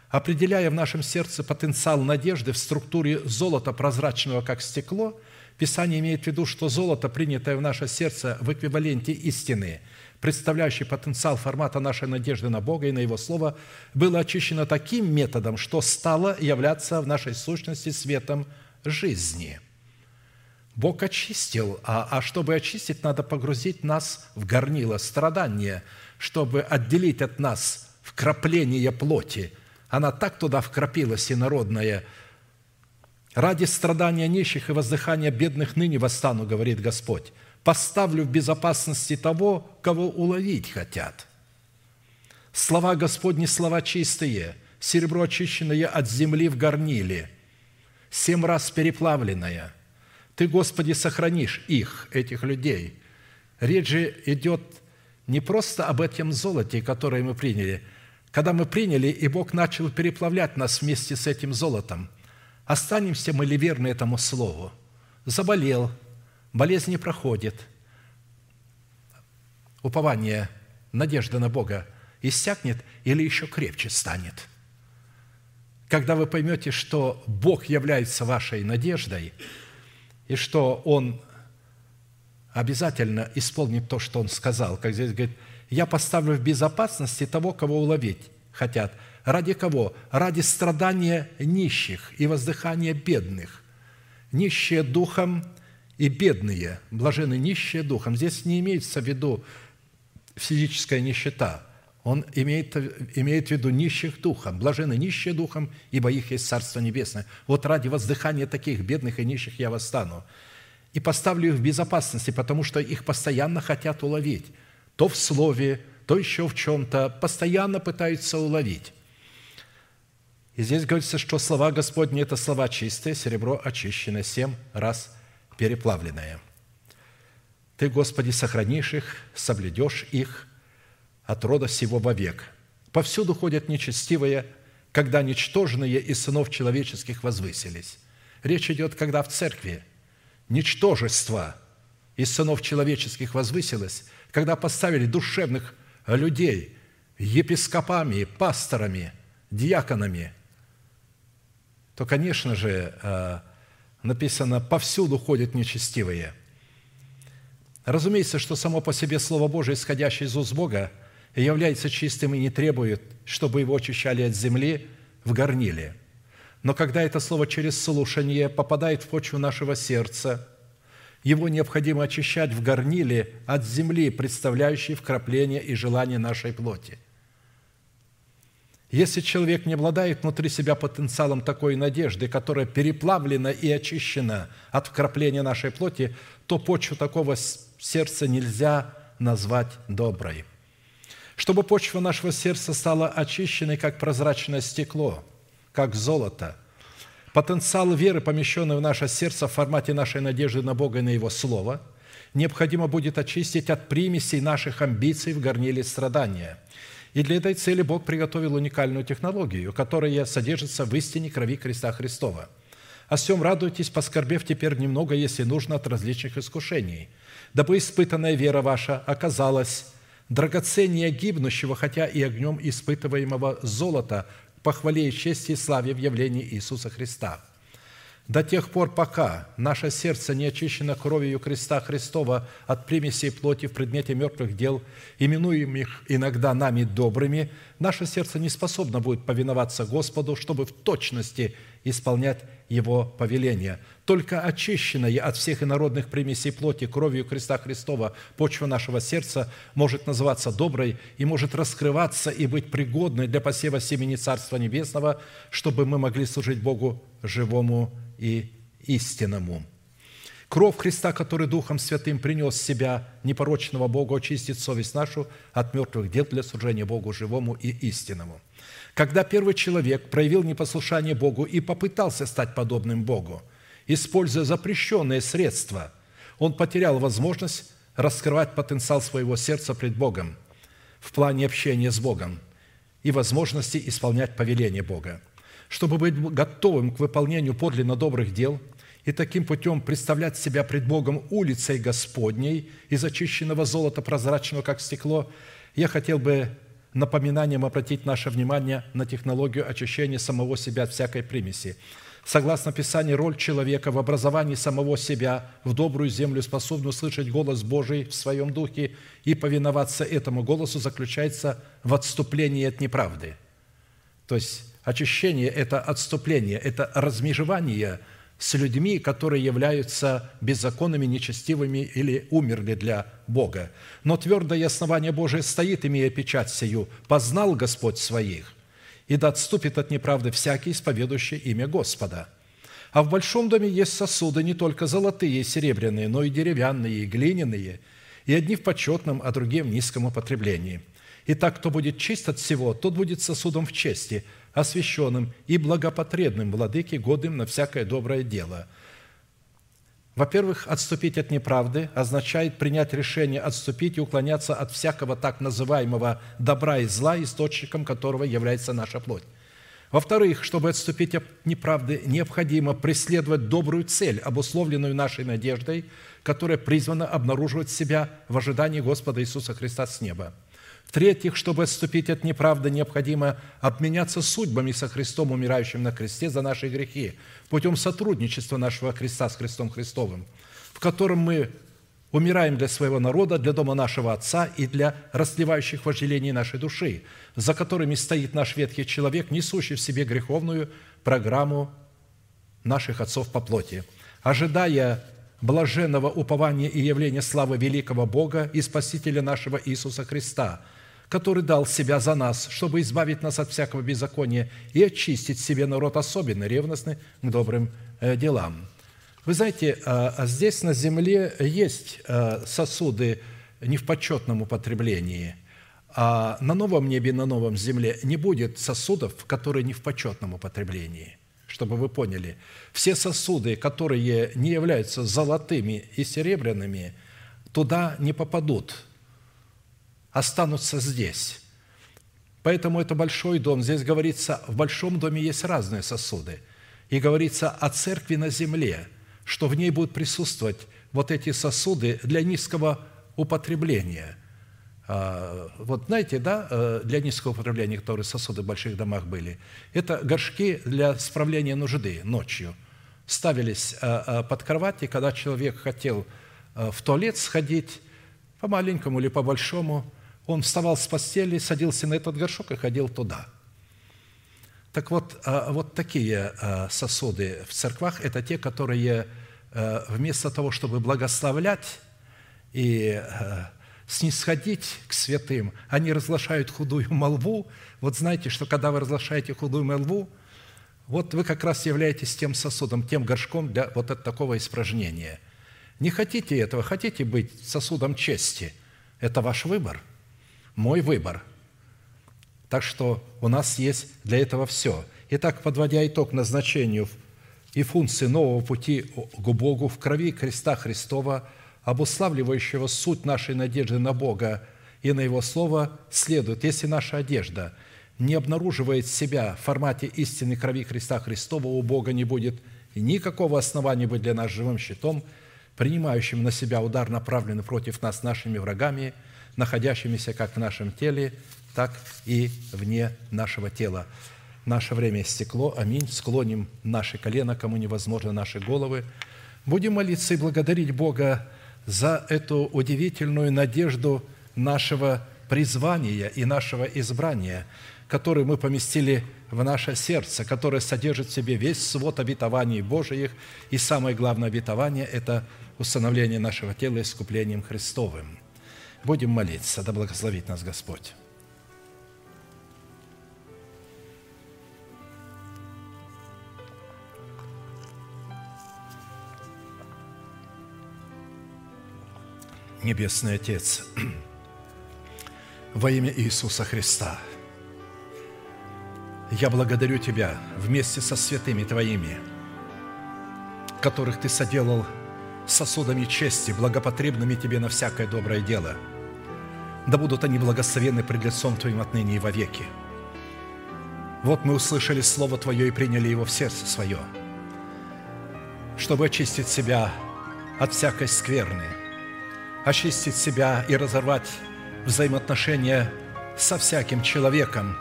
Определяя в нашем сердце потенциал надежды в структуре золота, прозрачного как стекло, Писание имеет в виду, что золото, принятое в наше сердце в эквиваленте истины – представляющий потенциал формата нашей надежды на Бога и на Его Слово, было очищено таким методом, что стало являться в нашей сущности светом жизни. Бог очистил, а, а чтобы очистить, надо погрузить нас в горнило страдания, чтобы отделить от нас вкрапление плоти. Она так туда вкрапилась, инородная, «Ради страдания нищих и воздыхания бедных ныне восстану, говорит Господь поставлю в безопасности того, кого уловить хотят. Слова Господни – слова чистые, серебро очищенное от земли в горниле, семь раз переплавленное. Ты, Господи, сохранишь их, этих людей. Речь же идет не просто об этом золоте, которое мы приняли. Когда мы приняли, и Бог начал переплавлять нас вместе с этим золотом, останемся мы ли верны этому слову? Заболел, болезнь не проходит, упование, надежда на Бога иссякнет или еще крепче станет. Когда вы поймете, что Бог является вашей надеждой, и что Он обязательно исполнит то, что Он сказал, как здесь говорит, «Я поставлю в безопасности того, кого уловить хотят». Ради кого? Ради страдания нищих и воздыхания бедных. Нищие духом и бедные, блажены нищие духом. Здесь не имеется в виду физическая нищета. Он имеет, имеет в виду нищих духом. Блажены нищие духом, ибо их есть Царство Небесное. Вот ради воздыхания таких бедных и нищих я восстану. И поставлю их в безопасности, потому что их постоянно хотят уловить. То в слове, то еще в чем-то. Постоянно пытаются уловить. И здесь говорится, что слова Господни – это слова чистые, серебро очищенное, семь раз переплавленное – ты, Господи, сохранишь их, соблюдешь их от рода всего вовек. Повсюду ходят нечестивые, когда ничтожные из сынов человеческих возвысились. Речь идет, когда в церкви ничтожество из сынов человеческих возвысилось, когда поставили душевных людей епископами, пасторами, диаконами, то, конечно же, э, написано, повсюду ходят нечестивые – Разумеется, что само по себе Слово Божие, исходящее из уст Бога, является чистым и не требует, чтобы его очищали от земли в горниле. Но когда это слово через слушание попадает в почву нашего сердца, его необходимо очищать в горниле от земли, представляющей вкрапление и желание нашей плоти. Если человек не обладает внутри себя потенциалом такой надежды, которая переплавлена и очищена от вкрапления нашей плоти, то почву такого сердца нельзя назвать доброй. Чтобы почва нашего сердца стала очищенной, как прозрачное стекло, как золото, потенциал веры, помещенный в наше сердце в формате нашей надежды на Бога и на Его Слово, необходимо будет очистить от примесей наших амбиций в горниле страдания. И для этой цели Бог приготовил уникальную технологию, которая содержится в истине крови креста Христова. О всем радуйтесь, поскорбев теперь немного, если нужно, от различных искушений – дабы испытанная вера ваша оказалась драгоценнее гибнущего, хотя и огнем испытываемого золота, похвале и чести и славе в явлении Иисуса Христа. До тех пор, пока наше сердце не очищено кровью креста Христова от примесей плоти в предмете мертвых дел, именуемых иногда нами добрыми, наше сердце не способно будет повиноваться Господу, чтобы в точности исполнять Его повеления. Только очищенная от всех инородных примесей плоти кровью креста Христова почва нашего сердца может называться доброй и может раскрываться и быть пригодной для посева семени Царства Небесного, чтобы мы могли служить Богу живому и истинному. Кровь Христа, который Духом Святым принес себя непорочного Бога, очистит совесть нашу от мертвых дел для служения Богу живому и истинному – когда первый человек проявил непослушание Богу и попытался стать подобным Богу, используя запрещенные средства, он потерял возможность раскрывать потенциал своего сердца пред Богом в плане общения с Богом и возможности исполнять повеление Бога. Чтобы быть готовым к выполнению подлинно добрых дел и таким путем представлять себя пред Богом улицей Господней из очищенного золота, прозрачного, как стекло, я хотел бы напоминанием обратить наше внимание на технологию очищения самого себя от всякой примеси. Согласно Писанию, роль человека в образовании самого себя в добрую землю, способную слышать голос Божий в своем духе и повиноваться этому голосу, заключается в отступлении от неправды. То есть очищение – это отступление, это размежевание – с людьми, которые являются беззаконными, нечестивыми или умерли для Бога. Но твердое основание Божие стоит, имея печать сию, познал Господь своих, и да отступит от неправды всякий, исповедующий имя Господа. А в большом доме есть сосуды не только золотые и серебряные, но и деревянные, и глиняные, и одни в почетном, а другие в низком употреблении. Итак, кто будет чист от всего, тот будет сосудом в чести – освященным и благопотребным владыке, годным на всякое доброе дело». Во-первых, отступить от неправды означает принять решение отступить и уклоняться от всякого так называемого добра и зла, источником которого является наша плоть. Во-вторых, чтобы отступить от неправды, необходимо преследовать добрую цель, обусловленную нашей надеждой, которая призвана обнаруживать себя в ожидании Господа Иисуса Христа с неба. В-третьих, чтобы отступить от неправды, необходимо обменяться судьбами со Христом, умирающим на кресте за наши грехи, путем сотрудничества нашего Христа с Христом Христовым, в котором мы умираем для своего народа, для дома нашего Отца и для расливающих вожделений нашей души, за которыми стоит наш ветхий человек, несущий в себе греховную программу наших отцов по плоти, ожидая блаженного упования и явления славы великого Бога и Спасителя нашего Иисуса Христа, который дал Себя за нас, чтобы избавить нас от всякого беззакония и очистить себе народ особенно ревностный к добрым э, делам». Вы знаете, а, а здесь на земле есть а, сосуды не в почетном употреблении, а на новом небе на новом земле не будет сосудов, которые не в почетном употреблении – чтобы вы поняли. Все сосуды, которые не являются золотыми и серебряными, туда не попадут, останутся здесь. Поэтому это большой дом. Здесь говорится, в большом доме есть разные сосуды. И говорится о церкви на земле, что в ней будут присутствовать вот эти сосуды для низкого употребления – а, вот знаете, да, э, для низкого употребления, которые сосуды в больших домах были, это горшки для справления нужды ночью. Ставились э, э, под кровать, и когда человек хотел в туалет сходить, по маленькому или по большому, он вставал с постели, садился на этот горшок и ходил туда. Так вот, вот такие сосуды в церквах – это те, которые вместо того, чтобы благословлять и снисходить к святым, они разглашают худую молву. Вот знаете, что когда вы разглашаете худую молву, вот вы как раз являетесь тем сосудом, тем горшком для вот такого испражнения. Не хотите этого, хотите быть сосудом чести. Это ваш выбор, мой выбор. Так что у нас есть для этого все. Итак, подводя итог назначению и функции нового пути к Богу в крови креста Христова – обуславливающего суть нашей надежды на Бога и на Его Слово, следует, если наша одежда не обнаруживает себя в формате истинной крови Христа Христова, у Бога не будет никакого основания быть для нас живым щитом, принимающим на себя удар, направленный против нас нашими врагами, находящимися как в нашем теле, так и вне нашего тела. Наше время истекло. Аминь. Склоним наши колено, кому невозможно наши головы. Будем молиться и благодарить Бога за эту удивительную надежду нашего призвания и нашего избрания, которую мы поместили в наше сердце, которое содержит в себе весь свод обетований Божиих, и самое главное обетование – это установление нашего тела искуплением Христовым. Будем молиться, да благословит нас Господь. Небесный Отец, *clears throat* во имя Иисуса Христа, я благодарю Тебя вместе со святыми Твоими, которых Ты соделал сосудами чести, благопотребными Тебе на всякое доброе дело. Да будут они благословены пред лицом Твоим отныне и вовеки. Вот мы услышали Слово Твое и приняли его в сердце свое, чтобы очистить себя от всякой скверны – очистить себя и разорвать взаимоотношения со всяким человеком,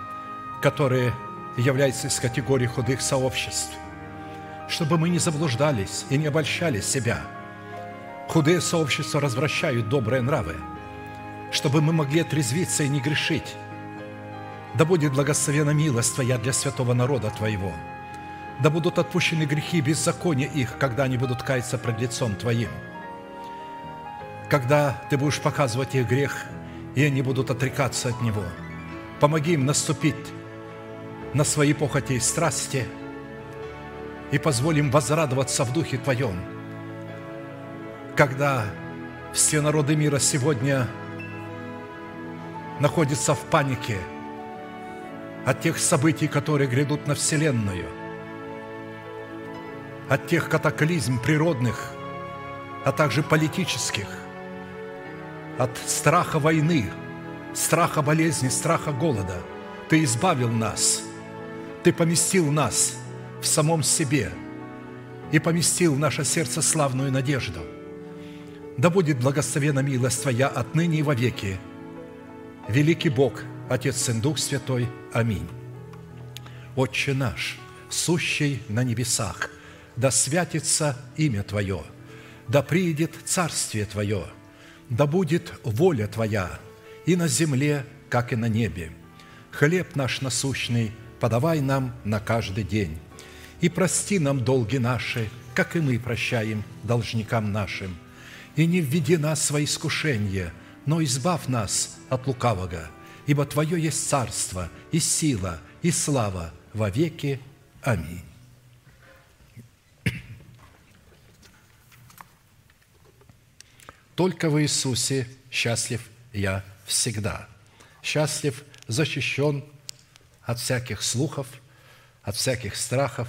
который является из категории худых сообществ, чтобы мы не заблуждались и не обольщали себя. Худые сообщества развращают добрые нравы, чтобы мы могли отрезвиться и не грешить. Да будет благословена милость Твоя для святого народа Твоего. Да будут отпущены грехи и беззакония их, когда они будут каяться пред лицом Твоим – когда Ты будешь показывать их грех, и они будут отрекаться от него. Помоги им наступить на свои похоти и страсти, и позволим возрадоваться в Духе Твоем, когда все народы мира сегодня находятся в панике от тех событий, которые грядут на Вселенную, от тех катаклизм природных, а также политических – от страха войны, страха болезни, страха голода. Ты избавил нас. Ты поместил нас в самом себе и поместил в наше сердце славную надежду. Да будет благословена милость Твоя отныне и вовеки. Великий Бог, Отец, Сын, Дух Святой. Аминь. Отче наш, сущий на небесах, да святится имя Твое, да приидет Царствие Твое, да будет воля Твоя и на земле, как и на небе. Хлеб наш насущный подавай нам на каждый день, и прости нам долги наши, как и мы прощаем должникам нашим. И не введи нас во искушение, но избавь нас от лукавого, ибо Твое есть царство, и сила, и слава во веки. Аминь. Только в Иисусе счастлив я всегда. Счастлив, защищен от всяких слухов, от всяких страхов.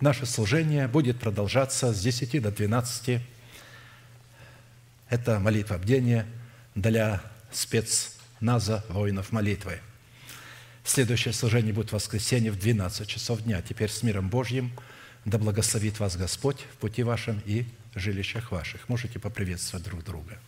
Наше служение будет продолжаться с 10 до 12. Это молитва бдения для спецназа воинов молитвы. Следующее служение будет в воскресенье в 12 часов дня. Теперь с миром Божьим да благословит вас Господь в пути вашем и жилищах ваших. Можете поприветствовать друг друга.